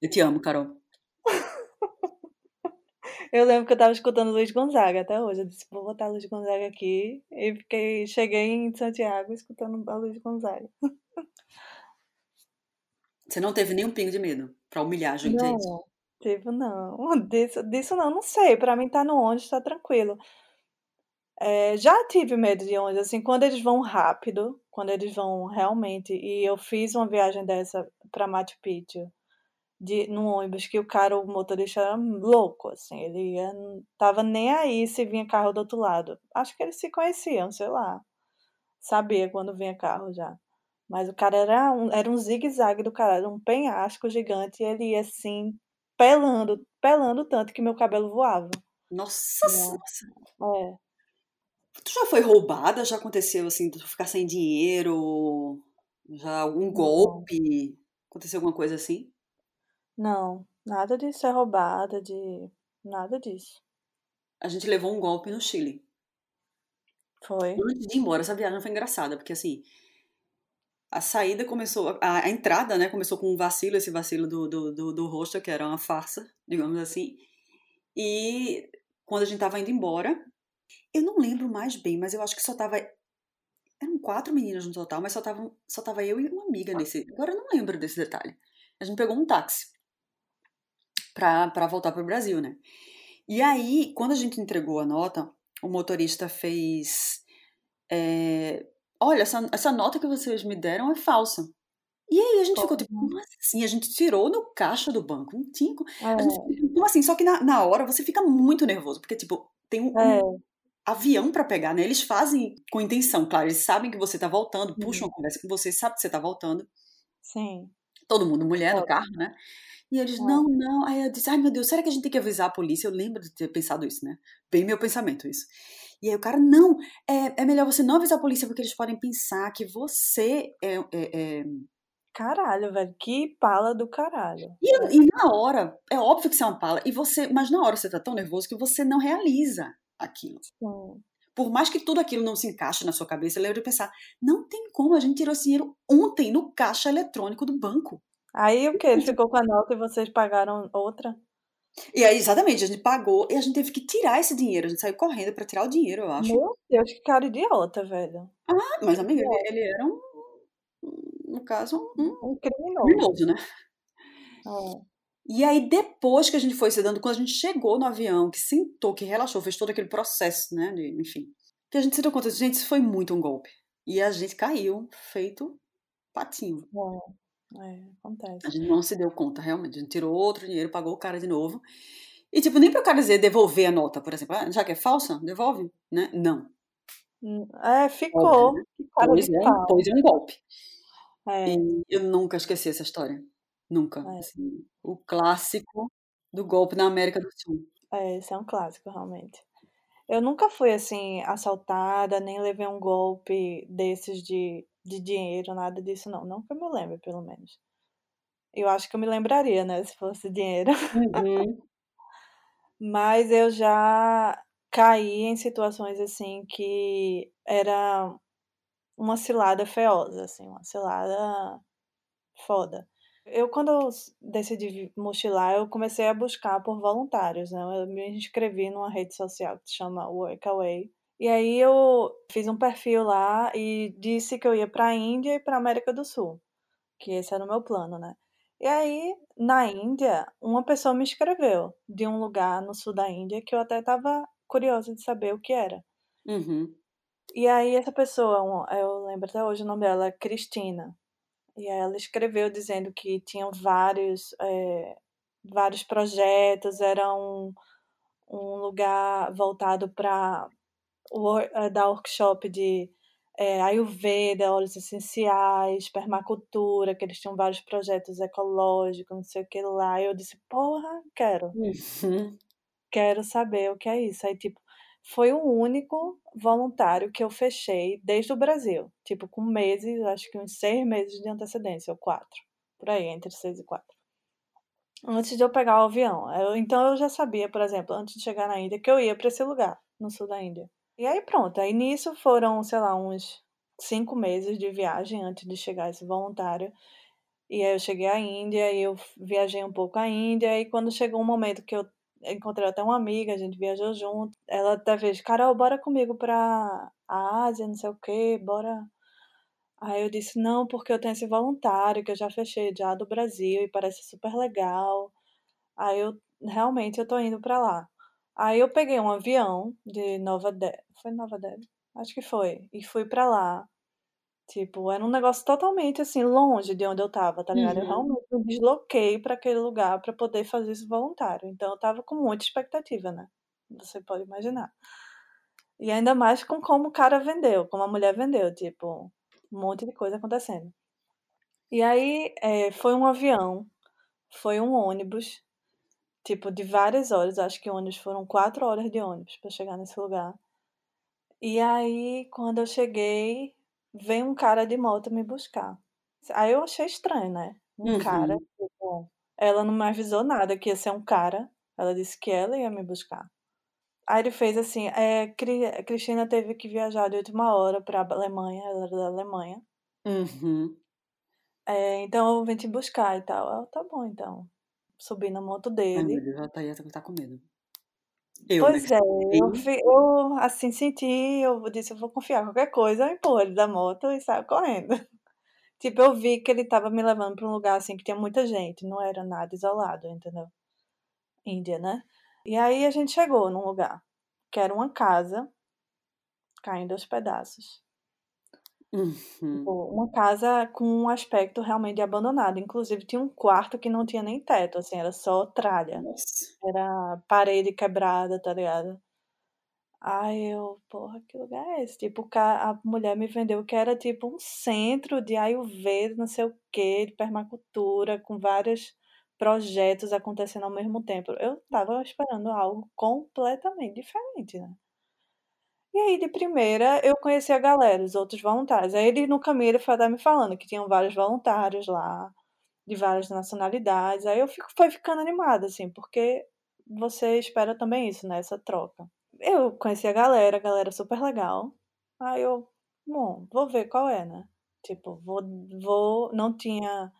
Eu te amo, Carol. Eu lembro que eu tava escutando Luiz Gonzaga até hoje. Eu disse, vou botar Luiz Gonzaga aqui. E fiquei, cheguei em Santiago escutando a Luiz Gonzaga. Você não teve nenhum pingo de medo pra humilhar a gente, é? Não, tipo, não. <laughs> Disso, disso não, não sei. Pra mim tá no ônibus, tá tranquilo. É, já tive medo de ônibus, assim, quando eles vão rápido, quando eles vão realmente. E eu fiz uma viagem dessa pra Machu Picchu de, num ônibus que o cara, o motorista era louco, assim, ele ia, tava nem aí se vinha carro do outro lado. Acho que eles se conheciam, sei lá. Sabia quando vinha carro já. Mas o cara era um, era um zigue-zague do cara, era um penhasco gigante e ele ia assim, pelando, pelando tanto que meu cabelo voava. Nossa, nossa. É. Tu já foi roubada? Já aconteceu assim, tu ficar sem dinheiro? Já algum golpe? Aconteceu alguma coisa assim? Não, nada de ser roubada, de nada disso. A gente levou um golpe no Chile. Foi. Antes de ir embora, essa viagem foi engraçada, porque assim, a saída começou, a, a entrada, né, começou com um vacilo, esse vacilo do, do, do, do rosto, que era uma farsa, digamos assim. E quando a gente tava indo embora, eu não lembro mais bem, mas eu acho que só tava. Eram quatro meninas no total, mas só tava, só tava eu e uma amiga nesse. Agora eu não lembro desse detalhe. A gente pegou um táxi para voltar para o Brasil, né? E aí, quando a gente entregou a nota, o motorista fez. É, Olha, essa, essa nota que vocês me deram é falsa. E aí a gente ficou tipo, como assim? A gente tirou no caixa do banco. Não tinha. É. Gente, como assim? Só que na, na hora você fica muito nervoso, porque, tipo, tem um, É. um avião para pegar, né? Eles fazem com intenção, claro, eles sabem que você tá voltando, Uhum. puxam uma conversa com você, sabe que você tá voltando. Sim. Todo mundo mulher no Óbvio. carro, né? E eles, É. não, não. Aí eu disse, ai meu Deus, será que a gente tem que avisar a polícia? Eu lembro de ter pensado isso, né? Bem meu pensamento isso. E aí o cara, não, é, é melhor você não avisar a polícia porque eles podem pensar que você é. é- é-" Caralho, velho. Que pala do caralho. E, e na hora, é óbvio que você é uma pala, e você, mas na hora você tá tão nervoso que você não realiza aquilo. Sim. Por mais que tudo aquilo não se encaixe na sua cabeça, eu lembro de pensar, não tem como, a gente tirou esse dinheiro ontem no caixa eletrônico do banco. Aí o que? Ele ficou com a nota e vocês pagaram outra? E aí, exatamente, a gente pagou e a gente teve que tirar esse dinheiro. A gente saiu correndo pra tirar o dinheiro, eu acho. Meu Deus, que cara idiota, velho. Ah, mas, amiga, ele, ele era um. No caso, um Um criminoso. criminoso, né? É. E aí, depois que a gente foi se dando, quando a gente chegou no avião, que sentou, que relaxou, fez todo aquele processo, né? de- enfim. Que a gente se deu conta, gente, isso foi muito um golpe. E a gente caiu, feito patinho. É, é, acontece. A gente não se deu conta, realmente. A gente tirou outro dinheiro, pagou o cara de novo. E, tipo, nem pro cara dizer devolver a nota, por exemplo. Ah, já que é falsa, devolve, né? Não. Hum, É, ficou. Óbvio, né? Pois de é, um- pois é um golpe. É, eu nunca esqueci essa história. Nunca. É. Assim, o clássico do golpe na América do Sul. é, esse é um clássico, realmente. Eu nunca fui, assim, assaltada, nem levei um golpe desses de, de dinheiro, nada disso, não. Não que eu me lembre, pelo menos. Eu acho que eu me lembraria, né, se fosse dinheiro. Uhum. <laughs> Mas eu já caí em situações, assim, que era uma cilada feiosa, assim, uma cilada foda. Eu, quando eu decidi mochilar, eu comecei a buscar por voluntários, né? Eu me inscrevi numa rede social que se chama Workaway. E aí eu fiz um perfil lá e disse que eu ia para a Índia e para a América do Sul, que esse era o meu plano, né? E aí, na Índia, uma pessoa me escreveu de um lugar no sul da Índia que eu até estava curiosa de saber o que era. Uhum. E aí essa pessoa, eu lembro até hoje o nome dela, é Cristina. E ela escreveu dizendo que tinham vários, eh, vários projetos, era um, um lugar voltado para dar workshop de eh, Ayurveda, óleos essenciais, permacultura, que eles tinham vários projetos ecológicos, não sei o que lá. E eu disse, porra, quero Uhum. quero saber o que é isso. Aí, tipo, foi o único voluntário que eu fechei desde o Brasil. Tipo, com meses, acho que uns seis meses de antecedência, ou quatro. Por aí, entre seis e quatro. Antes de eu pegar o avião. Eu, então eu já sabia, por exemplo, antes de chegar na Índia, que eu ia para esse lugar, no sul da Índia. E aí pronto. Aí nisso foram, sei lá, uns cinco meses de viagem antes de chegar esse voluntário. E aí eu cheguei à Índia e eu viajei um pouco à Índia. E quando chegou um momento que eu encontrei até uma amiga, a gente viajou junto. Ela até fez, Carol, bora comigo pra Ásia, não sei o quê, bora. Aí eu disse, não, porque eu tenho esse voluntário que eu já fechei já do Brasil e parece super legal. Aí eu, realmente, eu tô indo pra lá. Aí eu peguei um avião de Nova Delhi, foi Nova Delhi? Acho que foi, e fui pra lá. Tipo, era um negócio totalmente assim, longe de onde eu tava, tá ligado? Eu Uhum. realmente me desloquei pra aquele lugar pra poder fazer isso voluntário. Então eu tava com muita expectativa, né? Você pode imaginar. E ainda mais com como o cara vendeu, como a mulher vendeu, tipo, um monte de coisa acontecendo. E aí é, foi um avião, foi um ônibus, tipo, de várias horas, acho que ônibus foram quatro horas de ônibus pra chegar nesse lugar. E aí, quando eu cheguei, vem um cara de moto me buscar. Aí eu achei estranho, né? Um Uhum. cara, tipo, ela não me avisou nada que ia ser um cara. Ela disse que ela ia me buscar. Aí ele fez assim, é, Cri- Cristina teve que viajar de última hora pra Alemanha, ela era da Alemanha. Uhum. É, então eu vim te buscar e tal. Eu, tá bom, então. Subi na moto Ai, meu dele. Deus, tá tá com medo. Eu, né? Pois que é, eu, eu assim senti, eu disse, eu vou confiar em qualquer coisa, eu empurro ele da moto e saio correndo. <laughs> Tipo, eu vi que ele tava me levando pra um lugar assim que tinha muita gente, não era nada isolado, entendeu? Índia, né? E aí a gente chegou num lugar que era uma casa caindo aos pedaços. Uhum. Tipo, uma casa com um aspecto realmente abandonado. Inclusive, tinha um quarto que não tinha nem teto, assim, era só tralha. Nossa. Era parede quebrada, tá ligado? Aí eu, porra, que lugar é esse? Tipo, a mulher me vendeu que era tipo um centro de Ayurveda, não sei o quê, de permacultura, com vários projetos acontecendo ao mesmo tempo. Eu tava esperando algo completamente diferente, né? E aí, de primeira, eu conheci a galera, os outros voluntários. Aí ele, no caminho, ele foi até me falando que tinham vários voluntários lá, de várias nacionalidades. Aí eu fico, foi ficando animada, assim, porque você espera também isso, né? Essa troca. Eu conheci a galera, a galera super legal. Aí eu, bom, vou ver qual é, né? Tipo, vou, vou, não tinha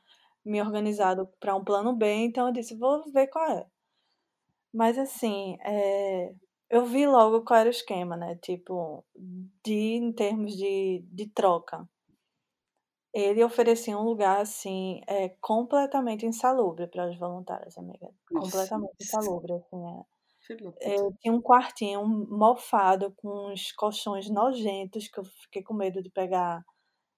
me organizado para um plano B, então eu disse, vou ver qual é. Mas assim, é, eu vi logo qual era o esquema, né? Tipo, de, em termos de, de troca. Ele oferecia um lugar, assim, é, completamente insalubre para os voluntários, amiga. Nossa. Completamente insalubre, assim, é. É, tinha um quartinho mofado com uns colchões nojentos que eu fiquei com medo de pegar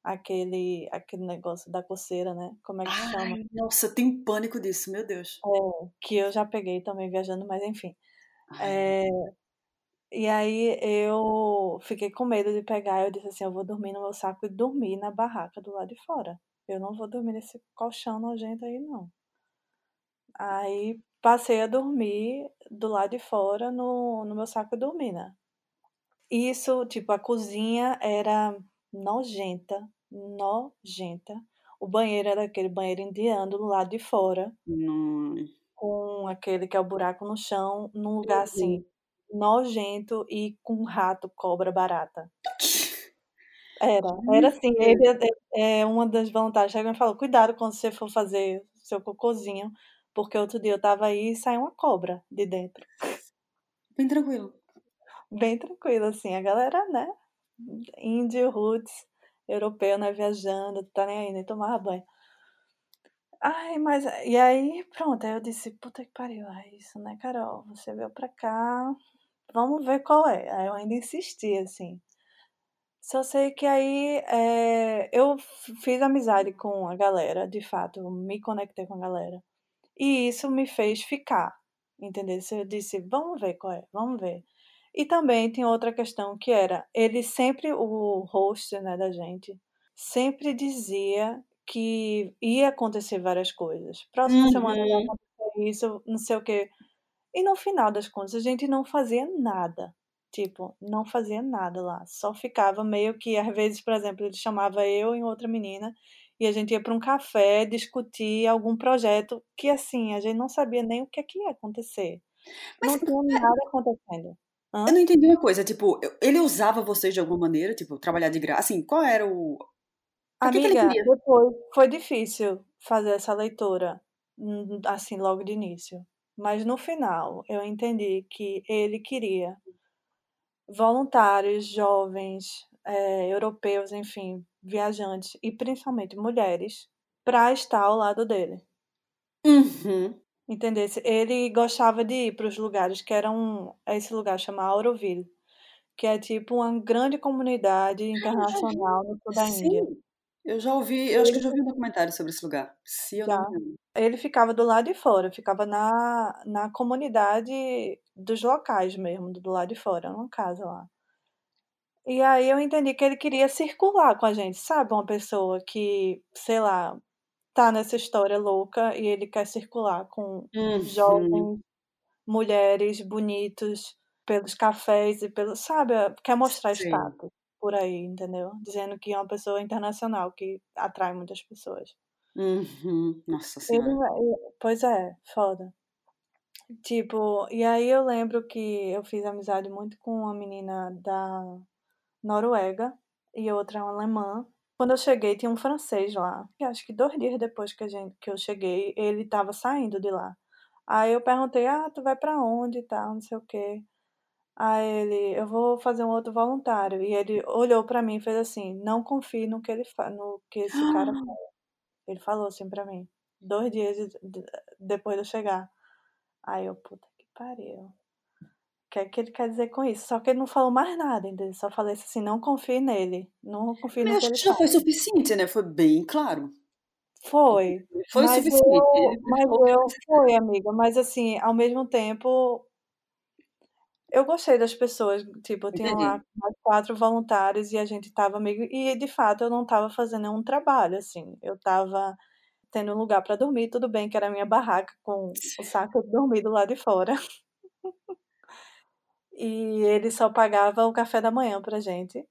aquele, aquele negócio da coceira, né? Como é que chama? Ai, nossa, eu tenho pânico disso, meu Deus. É, que eu já peguei também viajando, mas enfim. É, e aí eu fiquei com medo de pegar. Eu disse assim: eu vou dormir no meu saco e dormir na barraca do lado de fora. Eu não vou dormir nesse colchão nojento aí, não. Aí passei a dormir do lado de fora no, no meu saco e dormi, né? Isso, tipo, a cozinha era nojenta, nojenta. O banheiro era aquele banheiro indiano do lado de fora, não. com aquele que é o buraco no chão, num lugar assim, nojento e com rato, cobra, barata. Era, era assim. Ele, é, uma das voluntárias chegou e me falou: cuidado quando você for fazer seu cocôzinho, porque outro dia eu tava aí e saiu uma cobra de dentro. Bem tranquilo. Bem tranquilo, assim. A galera, né? Índio, roots, europeu, né? Viajando, tá nem aí, nem tomava banho. Ai, mas. E aí, pronto. Aí eu disse: puta que pariu, é isso, né, Carol? Você veio pra cá, vamos ver qual é. Aí eu ainda insisti, assim. Só sei que aí é, eu fiz amizade com a galera, de fato, me conectei com a galera. E isso me fez ficar, entendeu? Eu disse, vamos ver qual é, vamos ver. E também tem outra questão que era, ele sempre, o host né, da gente, sempre dizia que ia acontecer várias coisas. Próxima Uhum. semana vai acontecer isso, não sei o quê. E no final das contas, a gente não fazia nada. Tipo, não fazia nada lá, só ficava meio que às vezes, por exemplo, ele chamava eu e outra menina, e a gente ia para um café discutir algum projeto que, assim, a gente não sabia nem o que é que ia acontecer. Mas Não tinha nada acontecendo. eu Hã? não entendi uma coisa, tipo, eu ele usava vocês de alguma maneira, tipo, trabalhar de graça assim, qual era o pra que que Amiga, depois foi difícil fazer essa leitura, hum, assim, logo de início, mas no final eu entendi que ele queria voluntários jovens, eh, europeus, enfim, viajantes e principalmente mulheres, pra estar ao lado dele. Uhum. Entendesse? Ele gostava de ir para os lugares que eram esse lugar chama Auroville, que é tipo uma grande comunidade Ah, internacional no sul da Índia. Sim, eu já ouvi, eu acho que eu já vi um documentário sobre esse lugar, se eu não Já. me engano. Ele ficava do lado de fora, ficava na na comunidade dos locais mesmo, do lado de fora, numa casa lá. E aí eu entendi que ele queria circular com a gente, sabe, uma pessoa que, sei lá, tá nessa história louca e ele quer circular com Uhum. jovens, mulheres, bonitos, pelos cafés e pelo sabe, quer mostrar Sei. status por aí, entendeu? Dizendo que é uma pessoa internacional que atrai muitas pessoas. Uhum. Nossa Ele senhora. é pois é, foda. Tipo, e aí eu lembro que eu fiz amizade muito com uma menina da Noruega e outra alemã. Quando eu cheguei tinha um francês lá, e acho que 2 dias depois que a gente que eu cheguei, ele estava saindo de lá. Aí eu perguntei: "Ah, tu vai pra onde e tal, não sei o quê". Aí ele: "Eu vou fazer um outro voluntário", e ele olhou pra mim e fez assim: "Não confie no que ele fa no que esse cara <gasps> fala". Ele falou assim pra mim, 2 dias de de depois de eu chegar. Aí eu: "Puta que pariu". O que é que ele quer dizer com isso? Só que ele não falou mais nada, entendeu? Só falou assim: "Não confie nele, não confie Mas no que acho ele que já foi fala". suficiente, né, foi bem claro. Foi, Foi o mas suficiente, eu mas eu foi amiga, mas assim, ao mesmo tempo eu gostei das pessoas, tipo, tinham lá 4 voluntários e a gente estava meio e de fato eu não estava fazendo nenhum trabalho, assim, eu estava tendo um lugar pra dormir, tudo bem que era a minha barraca com o saco de dormir do lado de fora. E ele só pagava o café da manhã pra gente.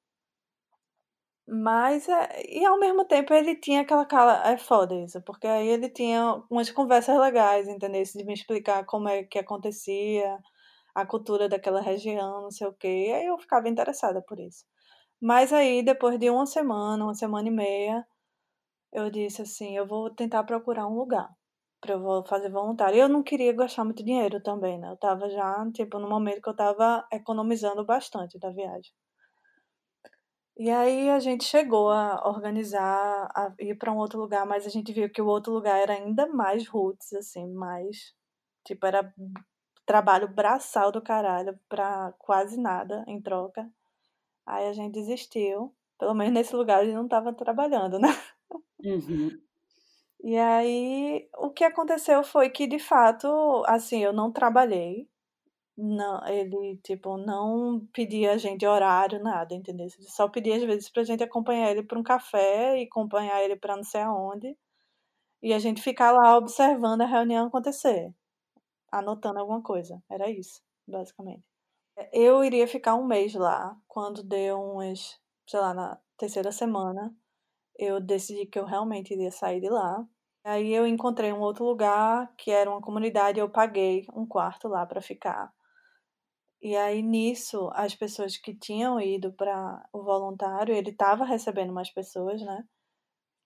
Mas, eh, e ao mesmo tempo ele tinha aquela cara é foda isso, porque aí ele tinha umas conversas legais, entendesse, de me explicar como é que acontecia, a cultura daquela região, não sei o quê, aí eu ficava interessada por isso. Mas aí depois de 1 semana, 1 semana e meia, eu disse assim: "Eu vou tentar procurar um lugar pra eu fazer voluntário", eu não queria gastar muito dinheiro também, né, eu estava já, tipo, no momento que eu estava economizando bastante da viagem. E aí a gente chegou a organizar, a ir pra um outro lugar, mas a gente viu que o outro lugar era ainda mais roots, assim, mais tipo, era trabalho braçal do caralho pra quase nada em troca. Aí a gente desistiu, pelo menos nesse lugar ele não estava trabalhando, né. Uhum. E aí, o que aconteceu foi que de fato, assim, eu não trabalhei, não ele, tipo, não pedia a gente horário, nada, entendesse, ele só pedia às vezes pra gente acompanhar ele pra um café e acompanhar ele pra não sei aonde, e a gente ficar lá observando a reunião acontecer, anotando alguma coisa, era isso, basicamente. Eu iria ficar 1 mês lá, quando deu umas, sei lá, na 3ª semana, eu decidi que eu realmente iria sair de lá. Aí eu encontrei um outro lugar, que era uma comunidade, eu paguei um quarto lá pra ficar. E aí nisso, as pessoas que tinham ido pra o voluntário, ele estava recebendo mais pessoas, né,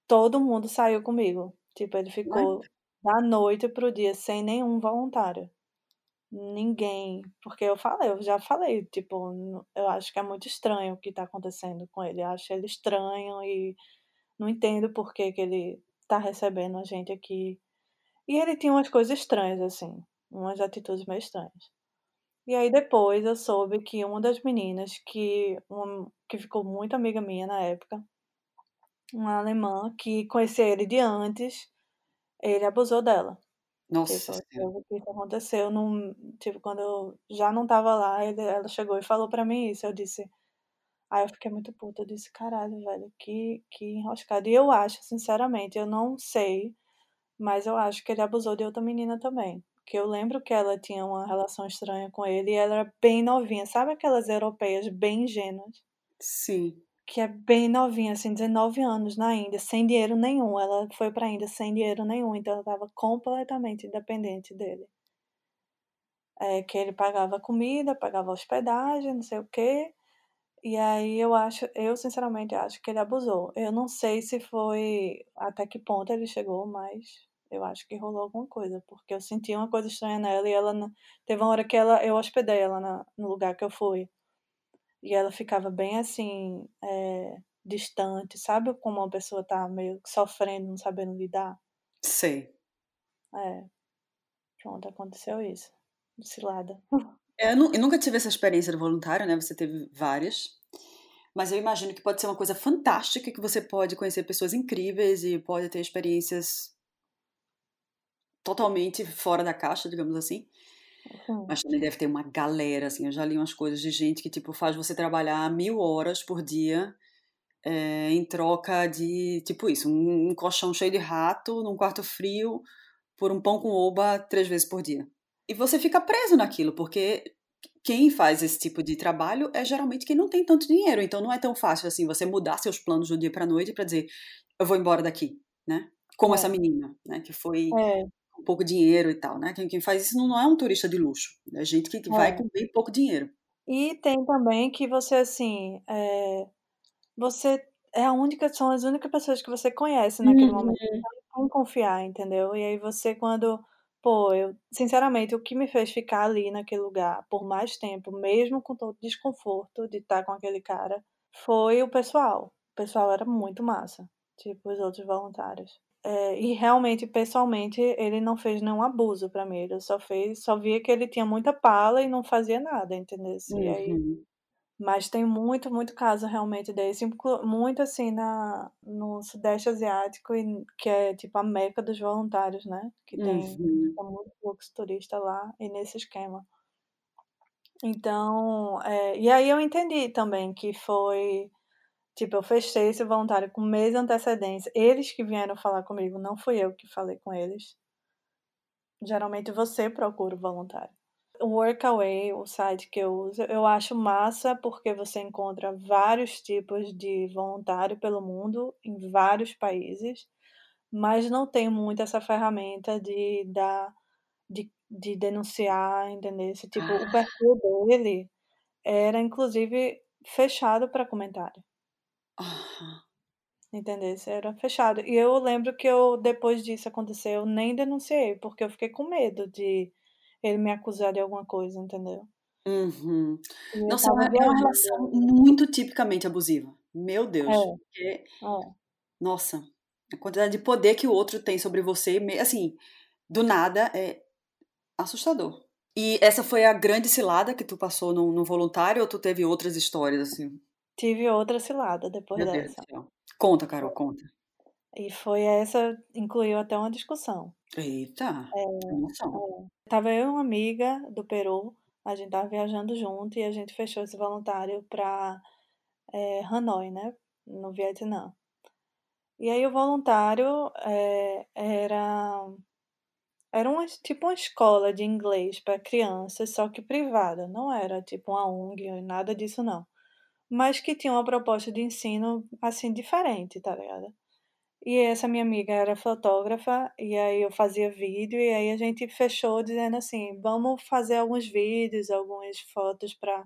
todo mundo saiu comigo, tipo, ele ficou da noite para o dia sem nenhum voluntário. Ninguém, porque eu falei eu já falei, tipo, eu acho que é muito estranho o que tá acontecendo com ele, eu acho ele estranho e não entendo por que que ele tá recebendo a gente aqui. E ele tinha umas coisas estranhas, assim, umas atitudes meio estranhas. E aí depois eu soube que uma das meninas que um que ficou muito amiga minha na época uma alemã que conhecia ele de antes, ele abusou dela. Nossa Tipo, que isso aconteceu num tipo, quando eu já não estava lá, ele ela chegou e falou pra mim isso, eu disse aí eu fiquei muito puta, eu disse: "Caralho, velho, que que enroscado". E eu acho, sinceramente, eu não sei, mas eu acho que ele abusou de outra menina também. porque eu lembro que ela tinha uma relação estranha com ele e ela era bem novinha, sabe aquelas europeias bem ingênuas? Sim. Que é bem novinha, assim, 19 anos na Índia, sem dinheiro nenhum. Ela foi pra Índia sem dinheiro nenhum, então ela estava completamente independente dele. É, que ele pagava comida, pagava hospedagem, não sei o quê. E aí eu acho, eu sinceramente acho que ele abusou. Eu não sei se foi até que ponto ele chegou, mas eu acho que rolou alguma coisa, porque eu senti uma coisa estranha nela e ela teve uma hora que ela eu hospedei ela na, no lugar que eu fui. E ela ficava bem assim, é, distante, sabe como uma pessoa tá meio sofrendo, não sabendo lidar? Sei. É. Pronto, aconteceu isso. Cilada. É, eu, eu nunca tive essa experiência de voluntário, né? Você teve várias. Mas eu imagino que pode ser uma coisa fantástica, que você pode conhecer pessoas incríveis e pode ter experiências totalmente fora da caixa, digamos assim. Uhum. Mas também deve ter uma galera, assim. Eu já li umas coisas de gente que, tipo, faz você trabalhar mil horas por dia é, em troca de, tipo isso, um, um colchão cheio de rato num quarto frio por um pão com oba três vezes por dia. E você fica preso naquilo, porque quem faz esse tipo de trabalho é geralmente quem não tem tanto dinheiro. Então não é tão fácil assim você mudar seus planos do dia para noite para dizer eu vou embora daqui, né? Como É. essa menina, né? Que foi É, com pouco dinheiro e tal, né? Quem, quem faz isso não é um turista de luxo, é gente que, que vai É. com bem pouco dinheiro. E tem também que você, assim, é, você é a única, são as únicas pessoas que você conhece naquele momento. Uhum. Então, como confiar, entendeu? E aí você, quando, pô, eu, sinceramente, o que me fez ficar ali naquele lugar por mais tempo, mesmo com todo o desconforto de estar com aquele cara, foi o pessoal. O pessoal era muito massa, tipo os outros voluntários. É, e realmente, pessoalmente, ele não fez nenhum abuso pra mim. Ele só fez, só via que ele tinha muita pala e não fazia nada, entendeu? E aí, Uhum. mas tem muito, muito caso realmente desse, muito assim na, no Sudeste Asiático, que é tipo a meca dos voluntários, né? Que tem, Uhum. tem muito fluxo turista lá e nesse esquema. Então, é, e aí eu entendi também que foi, tipo, eu fechei esse voluntário com um mês de antecedência. Eles que vieram falar comigo, não fui eu que falei com eles. Geralmente você procura o voluntário. O Workaway, o site que eu uso, eu acho massa porque você encontra vários tipos de voluntário pelo mundo, em vários países, mas não tem muito essa ferramenta de dar, de, de denunciar, entendeu? Esse tipo, o Ah. perfil dele era inclusive fechado para comentário. Entendeu? Era fechado. E eu lembro que eu, depois disso acontecer, eu nem denunciei, porque eu fiquei com medo de ele me acusar de alguma coisa, entendeu? Uhum. Nossa, é uma, é relação muito tipicamente abusiva. Meu Deus. É, Porque, é. nossa, a quantidade de poder que o outro tem sobre você, assim, do nada, é assustador. E essa foi a grande cilada que tu passou no, no voluntário ou tu teve outras histórias, assim? Tive outra cilada depois Meu Deus dessa. do céu. Conta, Carol, conta. E foi essa, incluiu até uma discussão. Eita, emoção. É, tava eu e uma amiga do Peru, a gente tava viajando junto e a gente fechou esse voluntário pra é, Hanoi, né? No Vietnã. E aí o voluntário é, era era uma, tipo uma escola de inglês para crianças, só que privada, não era tipo uma ONG, nada disso não. Mas que tinha uma proposta de ensino assim diferente, tá ligado? E essa minha amiga era fotógrafa, e aí eu fazia vídeo, e aí a gente fechou dizendo assim: vamos fazer alguns vídeos, algumas fotos para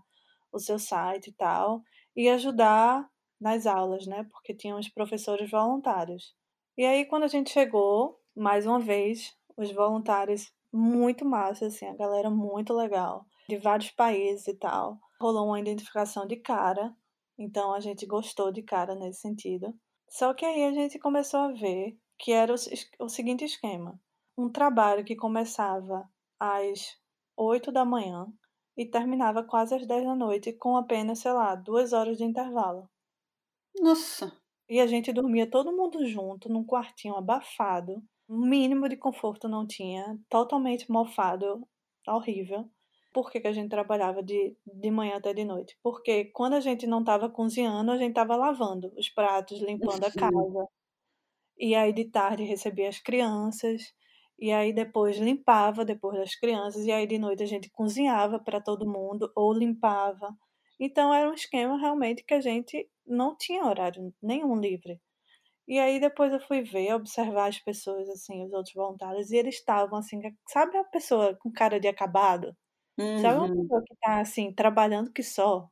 o seu site e tal, e ajudar nas aulas, né? Porque tinham os professores voluntários. E aí, quando a gente chegou, mais uma vez, os voluntários muito massa, assim, a galera muito legal, de vários países e tal. Rolou uma identificação de cara, então a gente gostou de cara nesse sentido. Só que aí a gente começou a ver que era o, o seguinte esquema: um trabalho que começava às 8 da manhã e terminava quase às 10 da noite, com apenas, sei lá, duas horas de intervalo. Nossa. E a gente dormia todo mundo junto, num quartinho abafado. Um mínimo de conforto não tinha, totalmente mofado, horrível. Por que, que a gente trabalhava de, de manhã até de noite? Porque quando a gente não estava cozinhando, a gente estava lavando os pratos, limpando a casa. E aí de tarde recebia as crianças. E aí depois limpava depois das crianças e aí de noite a gente cozinhava para todo mundo ou limpava. Então era um esquema realmente que a gente não tinha horário nenhum livre. E aí depois eu fui ver, observar as pessoas, assim, os outros voluntários, e eles estavam assim, sabe a pessoa com cara de acabado? Uhum. Sabe uma uhum. pessoa que tá assim, trabalhando que só?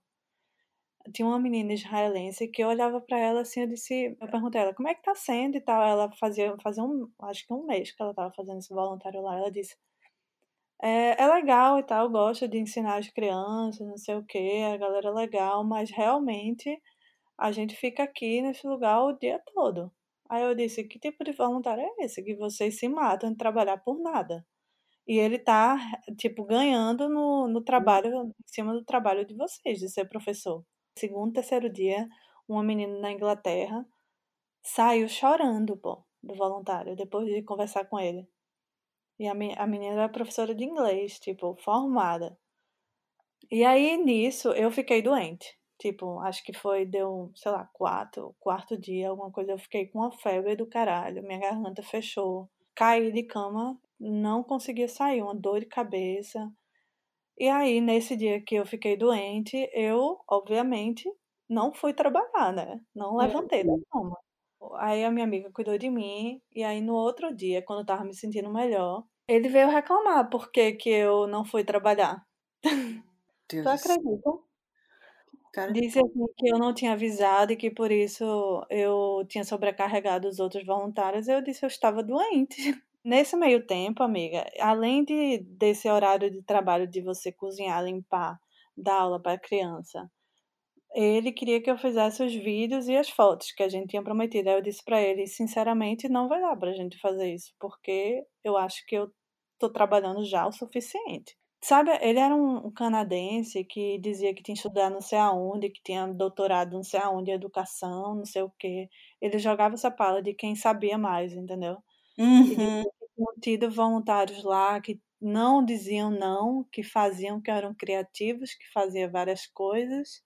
Tinha uma menina israelense que eu olhava para ela assim, eu disse, eu perguntei a ela, como é que tá sendo e tal. Ela fazia, fazia um, acho que um mês que ela tava fazendo esse voluntário lá. Ela disse, é, é legal e tal, gosta de ensinar as crianças, não sei o que, a galera é legal, mas realmente a gente fica aqui nesse lugar o dia todo. Aí eu disse, que tipo de voluntário é esse? Que vocês se matam de trabalhar por nada. E ele tá, tipo, ganhando no, no trabalho, em cima do trabalho de vocês, de ser professor. Segundo, terceiro dia, uma menina na Inglaterra saiu chorando, pô, do voluntário, depois de conversar com ele. E a, a menina era professora de inglês, tipo, formada. E aí, nisso, eu fiquei doente. Tipo, acho que foi, deu, sei lá, quatro, quarto dia, alguma coisa. Eu fiquei com uma febre do caralho, minha garganta fechou. Caí de cama, não conseguia sair, uma dor de cabeça. E aí, nesse dia que eu fiquei doente, eu, obviamente, não fui trabalhar, né? Não levantei da cama. Aí a minha amiga cuidou de mim, e aí no outro dia, quando eu tava me sentindo melhor, ele veio reclamar porque que eu não fui trabalhar. Deus tu acredita? Cara Disse assim que eu não tinha avisado e que por isso eu tinha sobrecarregado os outros voluntários. Eu disse que eu estava doente. Nesse meio tempo, amiga, além de, desse horário de trabalho de você cozinhar, limpar, dar aula para criança, ele queria que eu fizesse os vídeos e as fotos que a gente tinha prometido. Aí eu disse para ele, sinceramente, não vai dar para a gente fazer isso, porque eu acho que eu estou trabalhando já o suficiente. Sabe, ele era um canadense que dizia que tinha estudado não sei aonde, que tinha doutorado não sei aonde, educação, não sei o quê. Ele jogava essa pala de quem sabia mais, entendeu? Uhum. Tinham tido voluntários lá que não diziam não, que faziam, que eram criativos, que faziam várias coisas.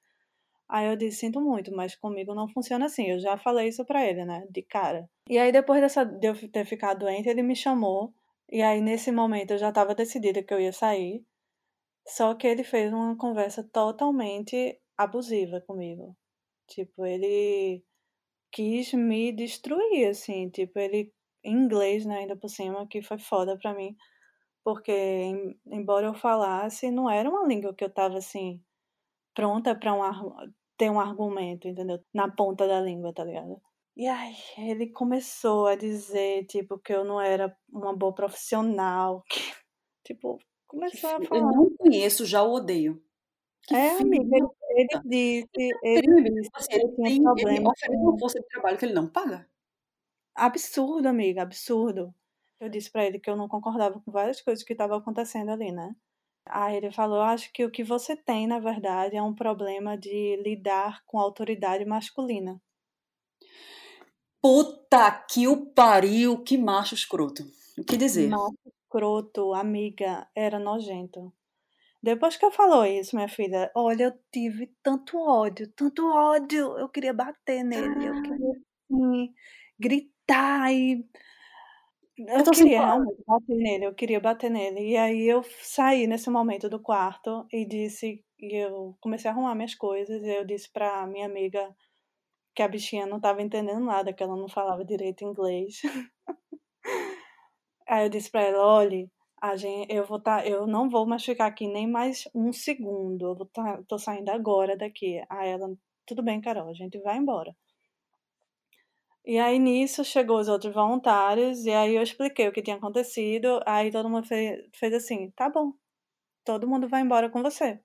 Aí eu disse, sinto muito, mas comigo não funciona assim. Eu já falei isso pra ele, né, de cara. E aí depois dessa, de eu ter ficado doente, ele me chamou. E aí nesse momento eu já estava decidida que eu ia sair. Só que ele fez uma conversa totalmente abusiva comigo. Tipo, ele quis me destruir, assim. Tipo, ele, em inglês, né, ainda por cima, que foi foda pra mim. Porque, embora eu falasse, não era uma língua que eu tava, assim, pronta pra um, ter um argumento, entendeu? Na ponta da língua, tá ligado? E aí, ele começou a dizer, tipo, que eu não era uma boa profissional, <laughs> que, tipo, começou a falar. Eu não conheço, já o odeio. Que é, amiga, ele, ele disse, ele disse assim, ele, tem, ele oferece uma força de trabalho que ele não paga. Absurdo, amiga, absurdo. Eu disse para ele que eu não concordava com várias coisas que estavam acontecendo ali, né? Aí ele falou: Acho que o que você tem, na verdade, é um problema de lidar com autoridade masculina. Puta que o pariu, que macho escroto. O que dizer? Macho escroto, amiga, era nojento. Depois que eu falou isso, minha filha, olha, eu tive tanto ódio, tanto ódio. Eu queria bater nele, eu queria assim, gritar e. Eu, eu queria realmente bater nele, eu queria bater nele. E aí eu saí nesse momento do quarto e disse, e eu comecei a arrumar minhas coisas. E eu disse pra minha amiga que a bichinha não estava entendendo nada, que ela não falava direito inglês. <laughs> Aí eu disse para ela, olhe, a gente, eu vou tá, eu não vou mais ficar aqui nem mais um segundo. Eu vou tá, tô saindo agora daqui. Aí ela, tudo bem, Carol, a gente vai embora. E aí nisso chegou os outros voluntários e aí eu expliquei o que tinha acontecido. Aí todo mundo fez, fez assim, tá bom, todo mundo vai embora com você.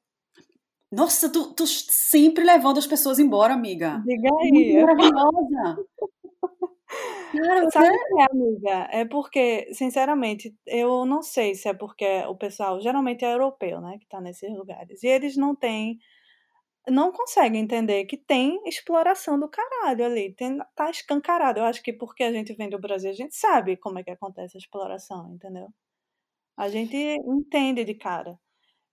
Nossa, tu, tu sempre levando as pessoas embora, amiga. Diga aí. Maravilhosa. Cara, Sabe, é, amiga? É porque, sinceramente, eu não sei se é porque o pessoal geralmente é europeu, né, que tá nesses lugares. E eles não têm. Não conseguem entender que tem exploração do caralho ali. Tem, tá escancarado. Eu acho que porque a gente vem do Brasil, a gente sabe como é que acontece a exploração, entendeu? A gente entende de cara.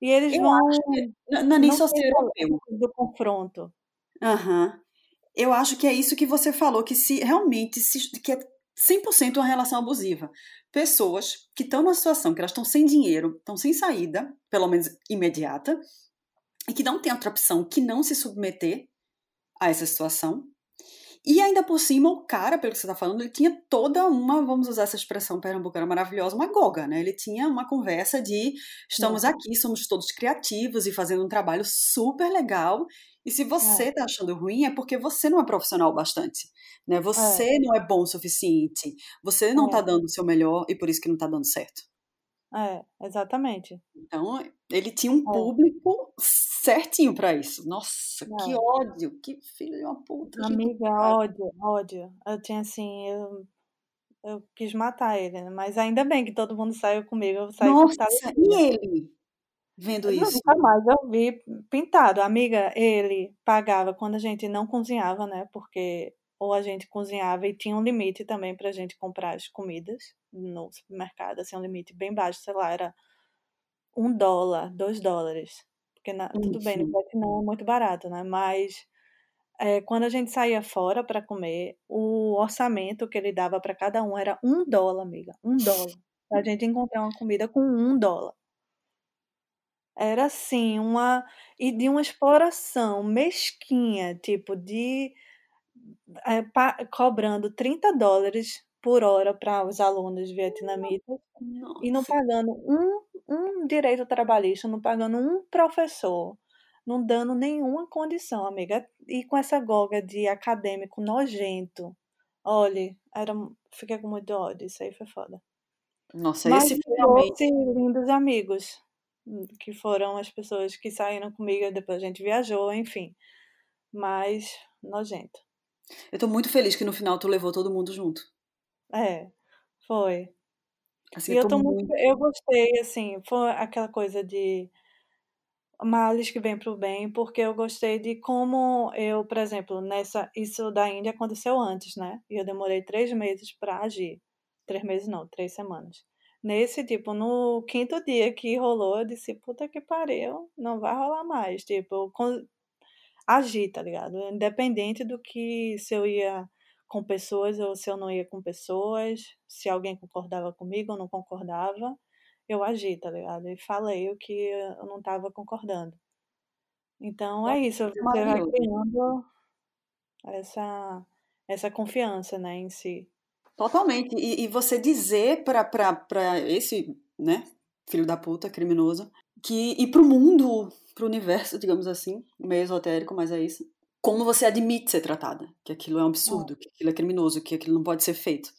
E eles eu vão. Acho que, não, é nem só ser europeu. Do confronto. Aham. Uhum eu acho que é isso que você falou, que se realmente se, que é 100% uma relação abusiva. Pessoas que estão numa situação que elas estão sem dinheiro, estão sem saída, pelo menos imediata, e que não tem outra opção que não se submeter a essa situação. E ainda por cima, o cara, pelo que você está falando, ele tinha toda uma, vamos usar essa expressão pernambucana maravilhosa, uma goga, né? Ele tinha uma conversa de estamos aqui, somos todos criativos e fazendo um trabalho super legal. E se você está é. achando ruim, é porque você não é profissional bastante. Né? Você é. não é bom o suficiente. Você não está é. dando o seu melhor e por isso que não está dando certo. É, exatamente. Então, ele tinha um é. público certinho para isso. Nossa, é. que ódio, que filho de uma puta. Amiga, ódio, ódio. Eu tinha assim, eu, eu quis matar ele, né? mas ainda bem que todo mundo saiu comigo. Eu saí Nossa, e ele? Vendo eu isso? Nunca mais eu vi pintado. Amiga, ele pagava quando a gente não cozinhava, né? Porque ou a gente cozinhava e tinha um limite também para a gente comprar as comidas no supermercado, assim, um limite bem baixo, sei lá, era um dólar, dois dólares. Porque na, tudo bem, no Vietnã é muito barato, né? Mas é, quando a gente saía fora para comer, o orçamento que ele dava para cada um era um dólar, amiga, um dólar. Pra <laughs> gente encontrar uma comida com um dólar. Era assim, uma. E de uma exploração mesquinha, tipo, de é, pa, cobrando 30 dólares por hora para os alunos vietnamitas Nossa. e não pagando um, um direito trabalhista, não pagando um professor, não dando nenhuma condição, amiga. E com essa goga de acadêmico nojento. Olha, era, fiquei com muito ódio, isso aí foi foda. Nossa, Mas esse finalmente... lindos amigos, hum, que foram as pessoas que saíram comigo, depois a gente viajou, enfim. Mas nojento. Eu tô muito feliz que no final tu levou todo mundo junto. É, foi. Assim, e eu, tô muito... muito... eu gostei, assim, foi aquela coisa de males que vem pro bem, porque eu gostei de como eu, por exemplo, nessa, isso da Índia aconteceu antes, né? E eu demorei três meses para agir. Três meses não, três semanas. Nesse, tipo, no quinto dia que rolou, eu disse, puta que pariu, não vai rolar mais. Tipo, agir, tá ligado? Independente do que se eu ia com pessoas ou se eu não ia com pessoas, se alguém concordava comigo ou não concordava, eu agi, tá ligado? E falei o que eu não estava concordando. Então é isso, você vai criando essa, essa confiança, né, em si. Totalmente. E, e você dizer para esse, né, filho da puta, criminoso, que ir pro mundo, pro universo, digamos assim, meio esotérico, mas é isso, como você admite ser tratada, que aquilo é um absurdo, que aquilo é criminoso, que aquilo não pode ser feito.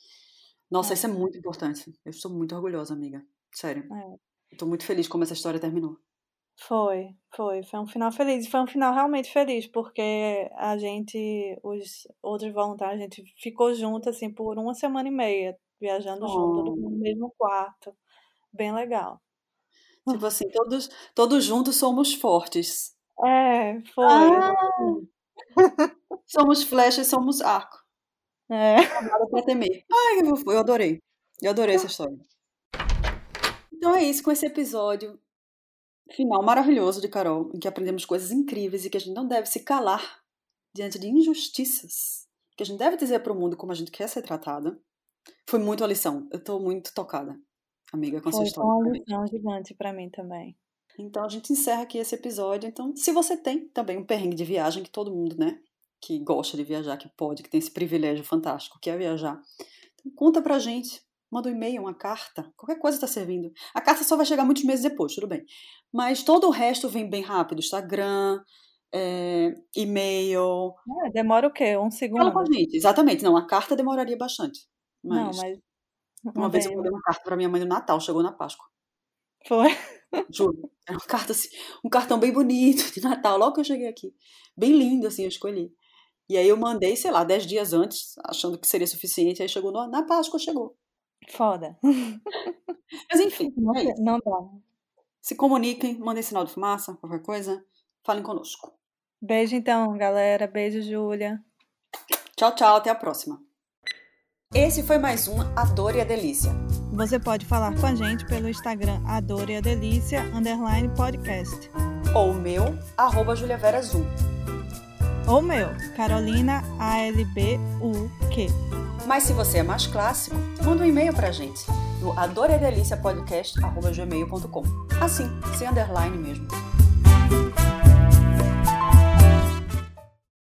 Nossa, é. isso é muito importante. Eu estou muito orgulhosa, amiga. Sério. É. Estou muito feliz como essa história terminou. Foi, foi. Foi um final feliz. E foi um final realmente feliz, porque a gente, os outros voluntários, a gente ficou junto, assim, por uma semana e meia, viajando oh. junto, no mesmo quarto. Bem legal. Tipo assim, todos, todos juntos somos fortes. É, foi. Ah. somos flechas, somos arco. É. Nada pra temer. <laughs> Ai, eu, eu adorei. Eu adorei essa história. Então é isso com esse episódio final maravilhoso de Carol, em que aprendemos coisas incríveis e que a gente não deve se calar diante de injustiças, que a gente deve dizer para o mundo como a gente quer ser tratada. Foi muito a lição. Eu estou muito tocada, amiga, com. Foi uma lição gigante para mim também. Então a gente encerra aqui esse episódio. Então, se você tem também um perrengue de viagem, que todo mundo, né, que gosta de viajar, que pode, que tem esse privilégio fantástico, que é viajar, então, conta pra gente. Manda um e-mail, uma carta, qualquer coisa está servindo. A carta só vai chegar muitos meses depois, tudo bem. Mas todo o resto vem bem rápido. Instagram, é, e-mail. É, demora o quê? Um segundo? Fala com a gente, exatamente. Não, a carta demoraria bastante. Mas, Não, mas... Uma vez eu mandei uma carta para minha mãe no Natal, chegou na Páscoa. Foi? Juro. Era uma carta assim, um cartão bem bonito de Natal, logo que eu cheguei aqui. Bem lindo, assim, eu escolhi. E aí eu mandei, sei lá, dez dias antes, achando que seria suficiente, aí chegou no, na Páscoa, chegou. Foda. Mas enfim, <laughs> não, é não dá. Se comuniquem, mandem sinal de fumaça, qualquer coisa, falem conosco. Beijo então, galera. Beijo, Júlia. Tchau, tchau, até a próxima. Esse foi mais um A Dor e a Delícia. Você pode falar com a gente pelo Instagram A Dor e a Delícia underline podcast. Ou meu, arroba Julia Vera Azul. Ou meu, Carolina Q. Mas se você é mais clássico, manda um e-mail pra gente no adoreadeliciapodcast.gmail.com Assim, sem underline mesmo.